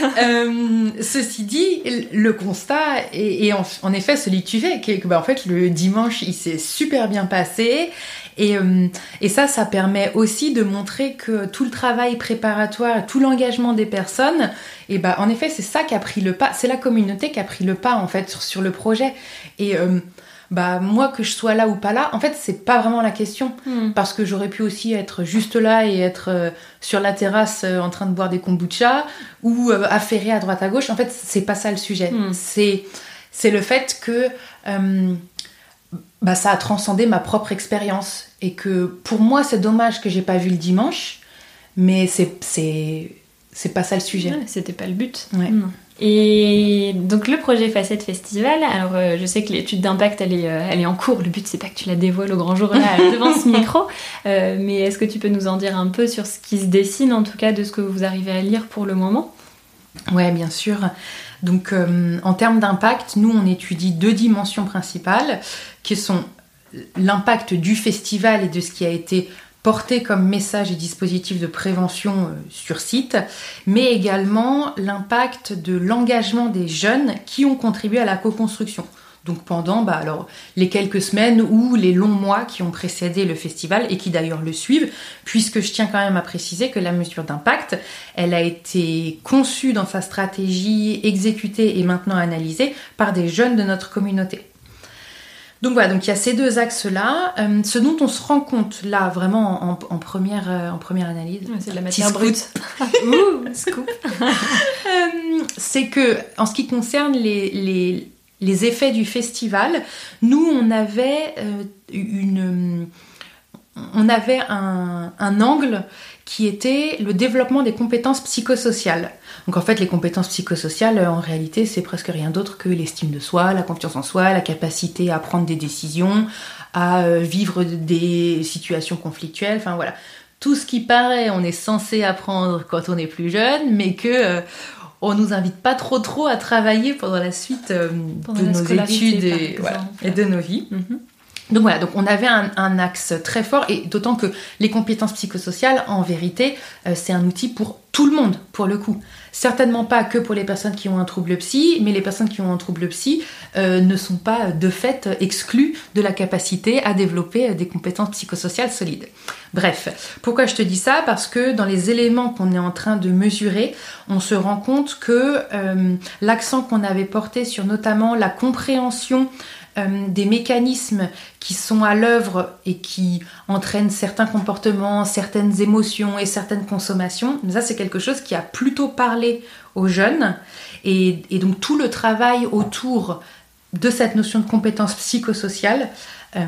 Euh, Ceci dit, le constat est, en, effet celui que tu fais, que, bah, en fait le dimanche il s'est super bien passé et, euh, et, ça, ça permet aussi de montrer que tout le travail préparatoire, tout l'engagement des personnes, et bah en effet c'est ça qui a pris le pas, c'est la communauté qui a pris le pas en fait sur, sur le projet et euh, bah moi que je sois là ou pas là, en fait c'est pas vraiment la question hmm. parce que j'aurais pu aussi être juste là et être euh, sur la terrasse euh, en train de boire des kombucha ou euh, affairé à droite à gauche. En fait c'est pas ça le sujet. Hmm. C'est c'est le fait que bah, ça a transcendé ma propre expérience et que pour moi c'est dommage que j'ai pas vu le dimanche, mais c'est pas ça le sujet. C'était pas le but. Ouais. Et donc le projet Facette Festival, alors euh, je sais que l'étude d'impact elle est, euh, elle est en cours, le but c'est pas que tu la dévoiles au grand jour là devant ce micro, euh, mais est-ce que tu peux nous en dire un peu sur ce qui se dessine en tout cas de ce que vous arrivez à lire pour le moment? Ouais bien sûr. Donc en termes d'impact, nous on étudie deux dimensions principales qui sont l'impact du festival et de ce qui a été porté comme message et dispositif de prévention euh, sur site, mais également l'impact de l'engagement des jeunes qui ont contribué à la co-construction. Donc pendant bah alors, les quelques semaines ou les longs mois qui ont précédé le festival et qui d'ailleurs le suivent, puisque je tiens quand même à préciser que la mesure d'impact, elle a été conçue dans sa stratégie, exécutée et maintenant analysée par des jeunes de notre communauté. Donc voilà, donc il y a ces deux axes-là. Euh, ce dont on se rend compte là, vraiment en, première, euh, en première analyse, c'est de la matière brute. Euh, c'est que en ce qui concerne les, les, effets du festival, nous on avait une, on avait un, un angle qui était le développement des compétences psychosociales. Donc en fait, les compétences psychosociales, en réalité, c'est presque rien d'autre que l'estime de soi, la confiance en soi, la capacité à prendre des décisions, à euh, vivre des situations conflictuelles, enfin voilà. Tout ce qui paraît, on est censé apprendre quand on est plus jeune, mais que euh, on nous invite pas trop trop à travailler pendant la suite euh, de nos études et, de nos vies. Mhm. Donc voilà, donc on avait un, axe très fort et d'autant que les compétences psychosociales, en vérité, euh, c'est un outil pour tout le monde, pour le coup. Certainement pas que pour les personnes qui ont un trouble psy, mais les personnes qui ont un trouble psy euh, ne sont pas de fait exclues de la capacité à développer des compétences psychosociales solides. Bref, pourquoi je te dis ça? Parce que dans les éléments qu'on est en train de mesurer, on se rend compte que euh, l'accent qu'on avait porté sur notamment la compréhension euh, des mécanismes qui sont à l'œuvre et qui entraînent certains comportements, certaines émotions et certaines consommations, ça c'est quelque chose qui a plutôt parlé aux jeunes. Et, donc tout le travail autour de cette notion de compétence psychosociale euh,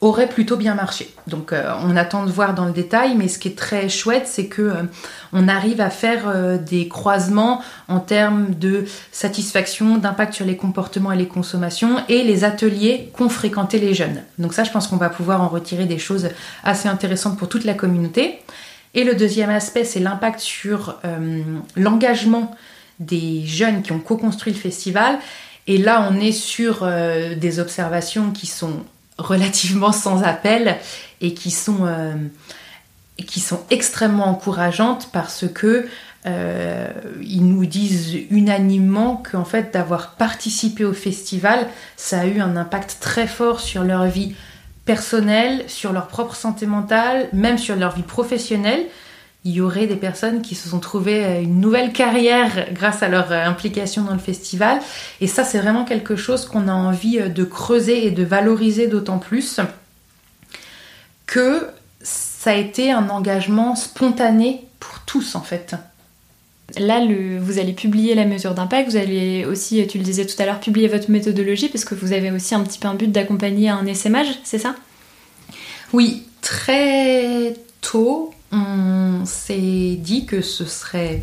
aurait plutôt bien marché. Donc euh, on attend de voir dans le détail, mais ce qui est très chouette, c'est que euh, on arrive à faire euh, des croisements en termes de satisfaction, d'impact sur les comportements et les consommations, et les ateliers qu'ont fréquenté les jeunes. Donc ça, je pense qu'on va pouvoir en retirer des choses assez intéressantes pour toute la communauté. Et le deuxième aspect, c'est l'impact sur l'engagement des jeunes qui ont co-construit le festival. Et là, on est sur des observations qui sont relativement sans appel et qui sont, euh, extrêmement encourageantes parce que euh, ils nous disent unanimement qu'en fait d'avoir participé au festival, ça a eu un impact très fort sur leur vie personnelle, sur leur propre santé mentale, même sur leur vie professionnelle il y aurait des personnes qui se sont trouvées euh, une nouvelle carrière grâce à leur euh, implication dans le festival. Et ça, c'est vraiment quelque chose qu'on a envie euh, de creuser et de valoriser d'autant plus que ça a été un engagement spontané pour tous en fait. Là, vous allez publier la mesure d'impact, vous allez aussi, tu le disais tout à l'heure, publier votre méthodologie parce que vous avez aussi un petit peu un but d'accompagner un essaimage, c'est ça? Oui, très tôt, on s'est dit que ce serait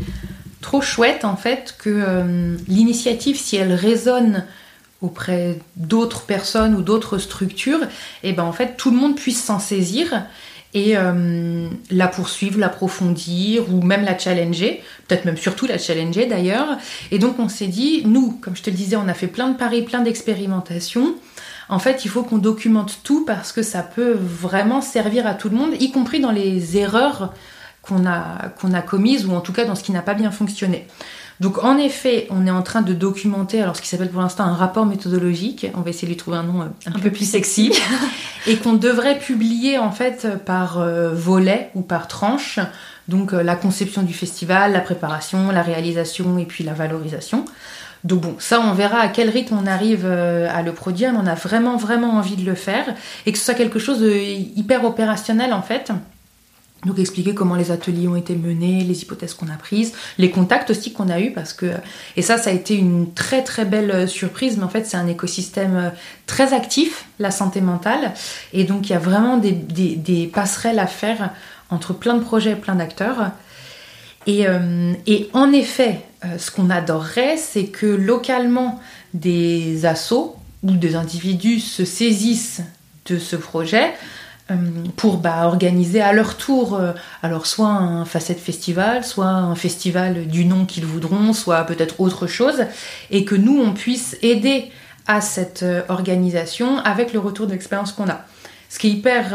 trop chouette en fait que euh, l'initiative, si elle résonne auprès d'autres personnes ou d'autres structures, et eh ben en fait tout le monde puisse s'en saisir et euh, la poursuivre, l'approfondir ou même la challenger, peut-être même surtout la challenger d'ailleurs. Et donc on s'est dit, nous, comme je te le disais, on a fait plein de paris, plein d'expérimentations. En fait, il faut qu'on documente tout parce que ça peut vraiment servir à tout le monde, y compris dans les erreurs qu'on a, qu'on a commises ou en tout cas dans ce qui n'a pas bien fonctionné. Donc en effet, on est en train de documenter alors ce qui s'appelle pour l'instant un rapport méthodologique. On va essayer de lui trouver un nom euh, un, peu, plus sexy et qu'on devrait publier en fait par euh, volet ou par tranche. Donc euh, la conception du festival, la préparation, la réalisation et puis la valorisation. Donc bon, ça on verra à quel rythme on arrive à le produire, mais on a vraiment vraiment envie de le faire et que ce soit quelque chose de hyper opérationnel en fait. Donc expliquer comment les ateliers ont été menés, les hypothèses qu'on a prises, les contacts aussi qu'on a eus parce que et ça ça a été une très très belle euh, surprise mais en fait c'est un écosystème euh, très actif la santé mentale et donc il y a vraiment des, passerelles à faire entre plein de projets et plein d'acteurs et, euh, et, en effet ce qu'on adorerait c'est que localement des assos ou des individus se saisissent de ce projet euh, pour bah, organiser à leur tour euh, alors soit un facette festival, soit un festival du nom qu'ils voudront, soit peut-être autre chose, et que nous on puisse aider à cette euh, organisation avec le retour d'expérience qu'on a. Ce qui est hyper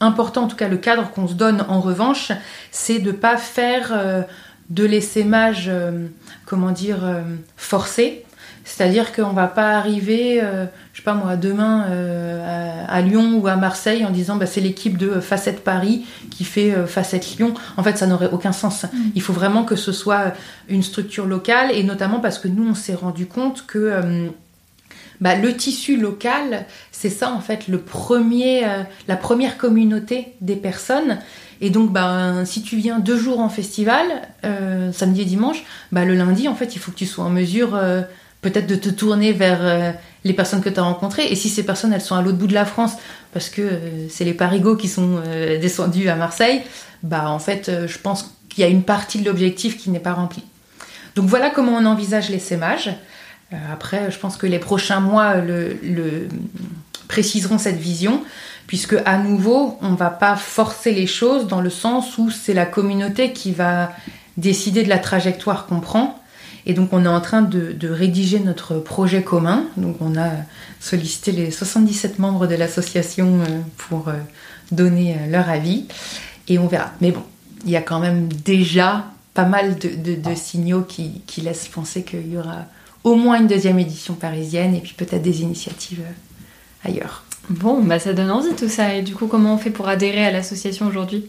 important, en tout cas le cadre qu'on se donne en revanche, c'est de ne pas faire de l'essaimage, comment dire, forcé, c'est-à-dire qu'on va pas arriver, euh, je sais pas moi, demain euh, à, Lyon ou à Marseille en disant bah, c'est l'équipe de Facette Paris qui fait euh, Facette Lyon. En fait, ça n'aurait aucun sens. Mm. Il faut vraiment que ce soit une structure locale et notamment parce que nous, on s'est rendu compte que bah, le tissu local, c'est ça en fait, le premier, la première communauté des personnes. Et donc, bah, si tu viens deux jours en festival, samedi et dimanche, bah, le lundi, en fait, il faut que tu sois en mesure peut-être de te tourner vers euh, les personnes que tu as rencontrées. Et si ces personnes, elles sont à l'autre bout de la France, parce que euh, c'est les parigots qui sont euh, descendus à Marseille, en fait, je pense qu'il y a une partie de l'objectif qui n'est pas remplie. Donc voilà comment on envisage les sémages. Après, je pense que les prochains mois le, le préciseront cette vision, puisque à nouveau, on ne va pas forcer les choses dans le sens où c'est la communauté qui va décider de la trajectoire qu'on prend et donc on est en train de, rédiger notre projet commun. Donc on a sollicité les 77 membres de l'association euh, pour euh, donner euh, leur avis. Et on verra. Mais bon, il y a quand même déjà pas mal de, signaux qui, laissent penser qu'il y aura au moins une deuxième édition parisienne et puis peut-être des initiatives ailleurs. Bon, bah ça donne envie tout ça. Et du coup, comment on fait pour adhérer à l'association aujourd'hui?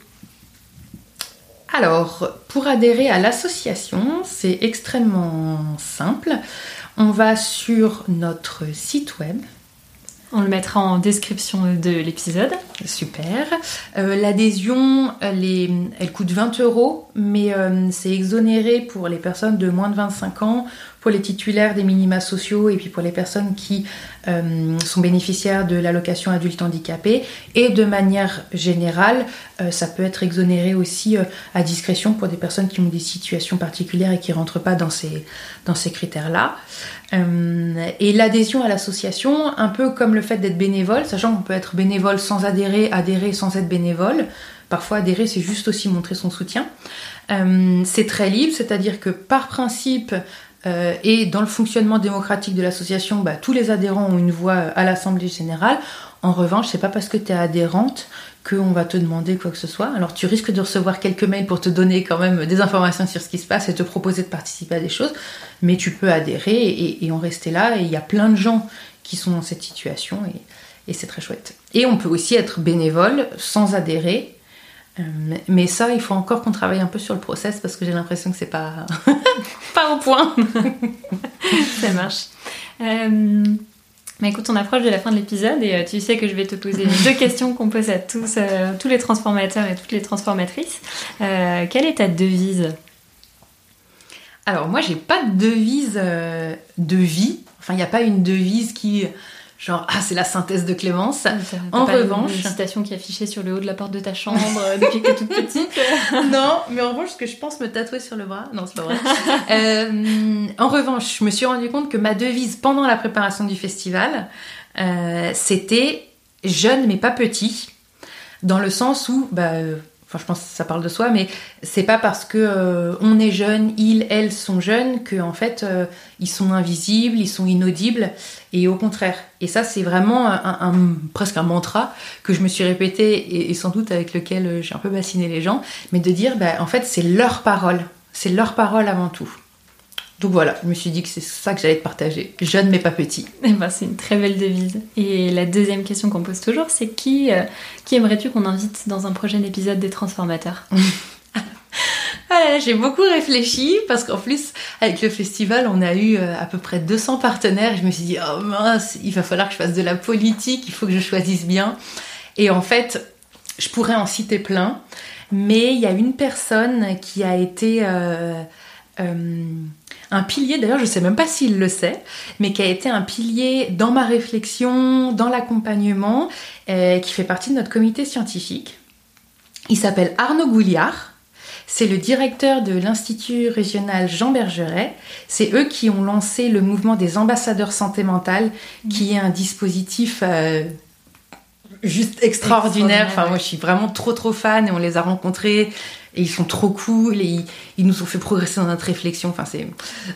Alors, pour adhérer à l'association, c'est extrêmement simple. On va sur notre site web. On le mettra en description de l'épisode. Super. Euh, l'adhésion, elle, elle, coûte 20 euros, mais euh, c'est exonéré pour les personnes de moins de 25 ans, pour les titulaires des minima sociaux et puis pour les personnes qui euh, sont bénéficiaires de l'allocation adulte handicapé. Et de manière générale, euh, ça peut être exonéré aussi euh, à discrétion pour des personnes qui ont des situations particulières et qui ne rentrent pas dans ces, dans ces critères-là. et l'adhésion à l'association, un peu comme le fait d'être bénévole, sachant qu'on peut être bénévole sans adhérer, adhérer sans être bénévole. Parfois, adhérer, c'est juste aussi montrer son soutien. c'est très libre, c'est-à-dire que par principe, euh, et dans le fonctionnement démocratique de l'association, bah, tous les adhérents ont une voix à l'Assemblée générale. En revanche, c'est pas parce que tu es adhérente qu'on va te demander quoi que ce soit. Alors tu risques de recevoir quelques mails pour te donner quand même des informations sur ce qui se passe et te proposer de participer à des choses, mais tu peux adhérer et, en rester là. Et il y a plein de gens qui sont dans cette situation et c'est très chouette. Et on peut aussi être bénévole sans adhérer euh, mais ça, il faut encore qu'on travaille un peu sur le process parce que j'ai l'impression que c'est pas, pas au point. ça marche. Euh, mais écoute, on approche de la fin de l'épisode et euh, tu sais que je vais te poser deux questions qu'on pose à tous, tous les transformateurs et toutes les transformatrices. quelle est ta devise? Alors moi, j'ai pas de devise de vie. Enfin, il n'y a pas une devise qui genre ah c'est la synthèse de Clémence. en revanche, une citation qui est affichée sur le haut de la porte de ta chambre euh, depuis que tu es toute petite. non, mais en revanche ce que je pense me tatouer sur le bras, non c'est pas vrai. Euh, en revanche, je me suis rendu compte que ma devise pendant la préparation du festival, euh, c'était jeune mais pas petit, dans le sens où bah Je pense que ça parle de soi, mais c'est pas parce que euh, on est jeune, ils, elles sont jeunes, que en fait euh, ils sont invisibles, ils sont inaudibles, et au contraire. Et ça, c'est vraiment presque un mantra que je me suis répété et, sans doute avec lequel j'ai un peu bassiné les gens, mais de dire, bah, en fait, c'est leur parole, c'est leur parole avant tout. Donc voilà, je me suis dit que c'est ça que j'allais te partager. Jeune mais pas petit. Eh ben, c'est une très belle devise. Et la deuxième question qu'on pose toujours, c'est qui, euh, qui aimerais-tu qu'on invite dans un prochain épisode des Transformateurs ah J'ai beaucoup réfléchi parce qu'en plus, avec le festival, on a eu euh, à peu près 200 partenaires. Et je me suis dit, oh mince, il va falloir que je fasse de la politique, il faut que je choisisse bien. Et en fait, je pourrais en citer plein, mais il y a une personne qui a été... Euh, un pilier, d'ailleurs je ne sais même pas s'il le sait, mais qui a été un pilier dans ma réflexion, dans l'accompagnement, euh, qui fait partie de notre comité scientifique. Il s'appelle Arnaud Gouliard. C'est le directeur de l'Institut régional Jean Bergeret. C'est eux qui ont lancé le mouvement des ambassadeurs santé mentale, qui est un dispositif euh, juste extraordinaire. Enfin, moi, je suis vraiment trop trop fan et on les a rencontrés et ils sont trop cool et ils, nous ont fait progresser dans notre réflexion. Enfin, c'est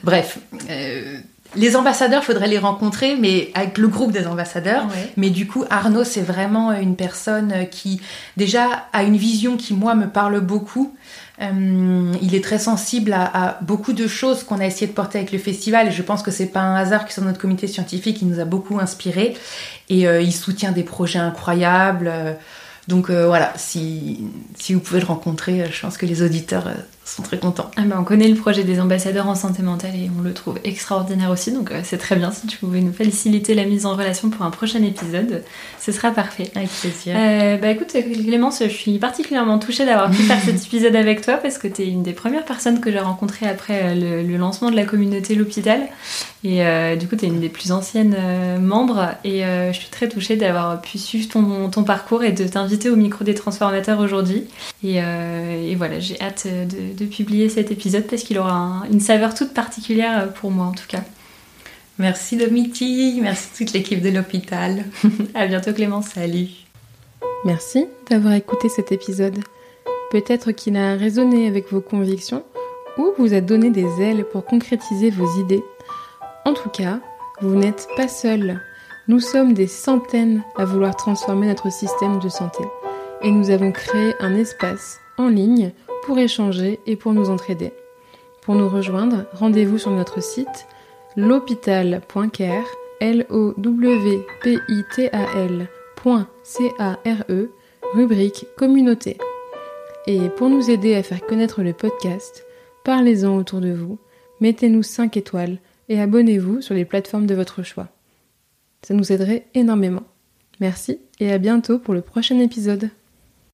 bref. Euh, les ambassadeurs, faudrait les rencontrer, mais avec le groupe des ambassadeurs. Mais du coup, Arnaud, c'est vraiment une personne qui déjà a une vision qui moi me parle beaucoup. Euh, il est très sensible à, beaucoup de choses qu'on a essayé de porter avec le festival et je pense que c'est pas un hasard que sur notre comité scientifique il nous a beaucoup inspiré et euh, il soutient des projets incroyables. Donc euh, voilà, si, si vous pouvez le rencontrer, je pense que les auditeurs sont très contents. Ah ben, on connaît le projet des ambassadeurs en santé mentale et on le trouve extraordinaire aussi, donc euh, c'est très bien. Si tu pouvais nous faciliter la mise en relation pour un prochain épisode, ce sera parfait. Avec plaisir. Euh, bah écoute, Clémence, je suis particulièrement touchée d'avoir pu faire cet épisode avec toi parce que tu es une des premières personnes que j'ai rencontrées après euh, le, lancement de la communauté L'Hôpital. Et du coup, tu es une des plus anciennes membres et je suis très touchée d'avoir pu suivre ton, ton, parcours et de t'inviter au micro des transformateurs aujourd'hui. Et, et, voilà, j'ai hâte de de publier cet épisode parce qu'il aura une saveur toute particulière euh, pour moi en tout cas. Merci Domiti, merci toute l'équipe de l'hôpital. à bientôt Clémence, salut. Merci d'avoir écouté cet épisode. Peut-être qu'il a résonné avec vos convictions ou vous a donné des ailes pour concrétiser vos idées. En tout cas, vous n'êtes pas seul. Nous sommes des centaines à vouloir transformer notre système de santé. Et nous avons créé un espace en ligne pour échanger et pour nous entraider. Pour nous rejoindre, rendez-vous sur notre site l'hôpital.care, l o w p i t a r e rubrique communauté. Et pour nous aider à faire connaître le podcast, parlez-en autour de vous, mettez-nous 5 étoiles et abonnez-vous sur les plateformes de votre choix. Ça nous aiderait énormément. Merci et à bientôt pour le prochain épisode.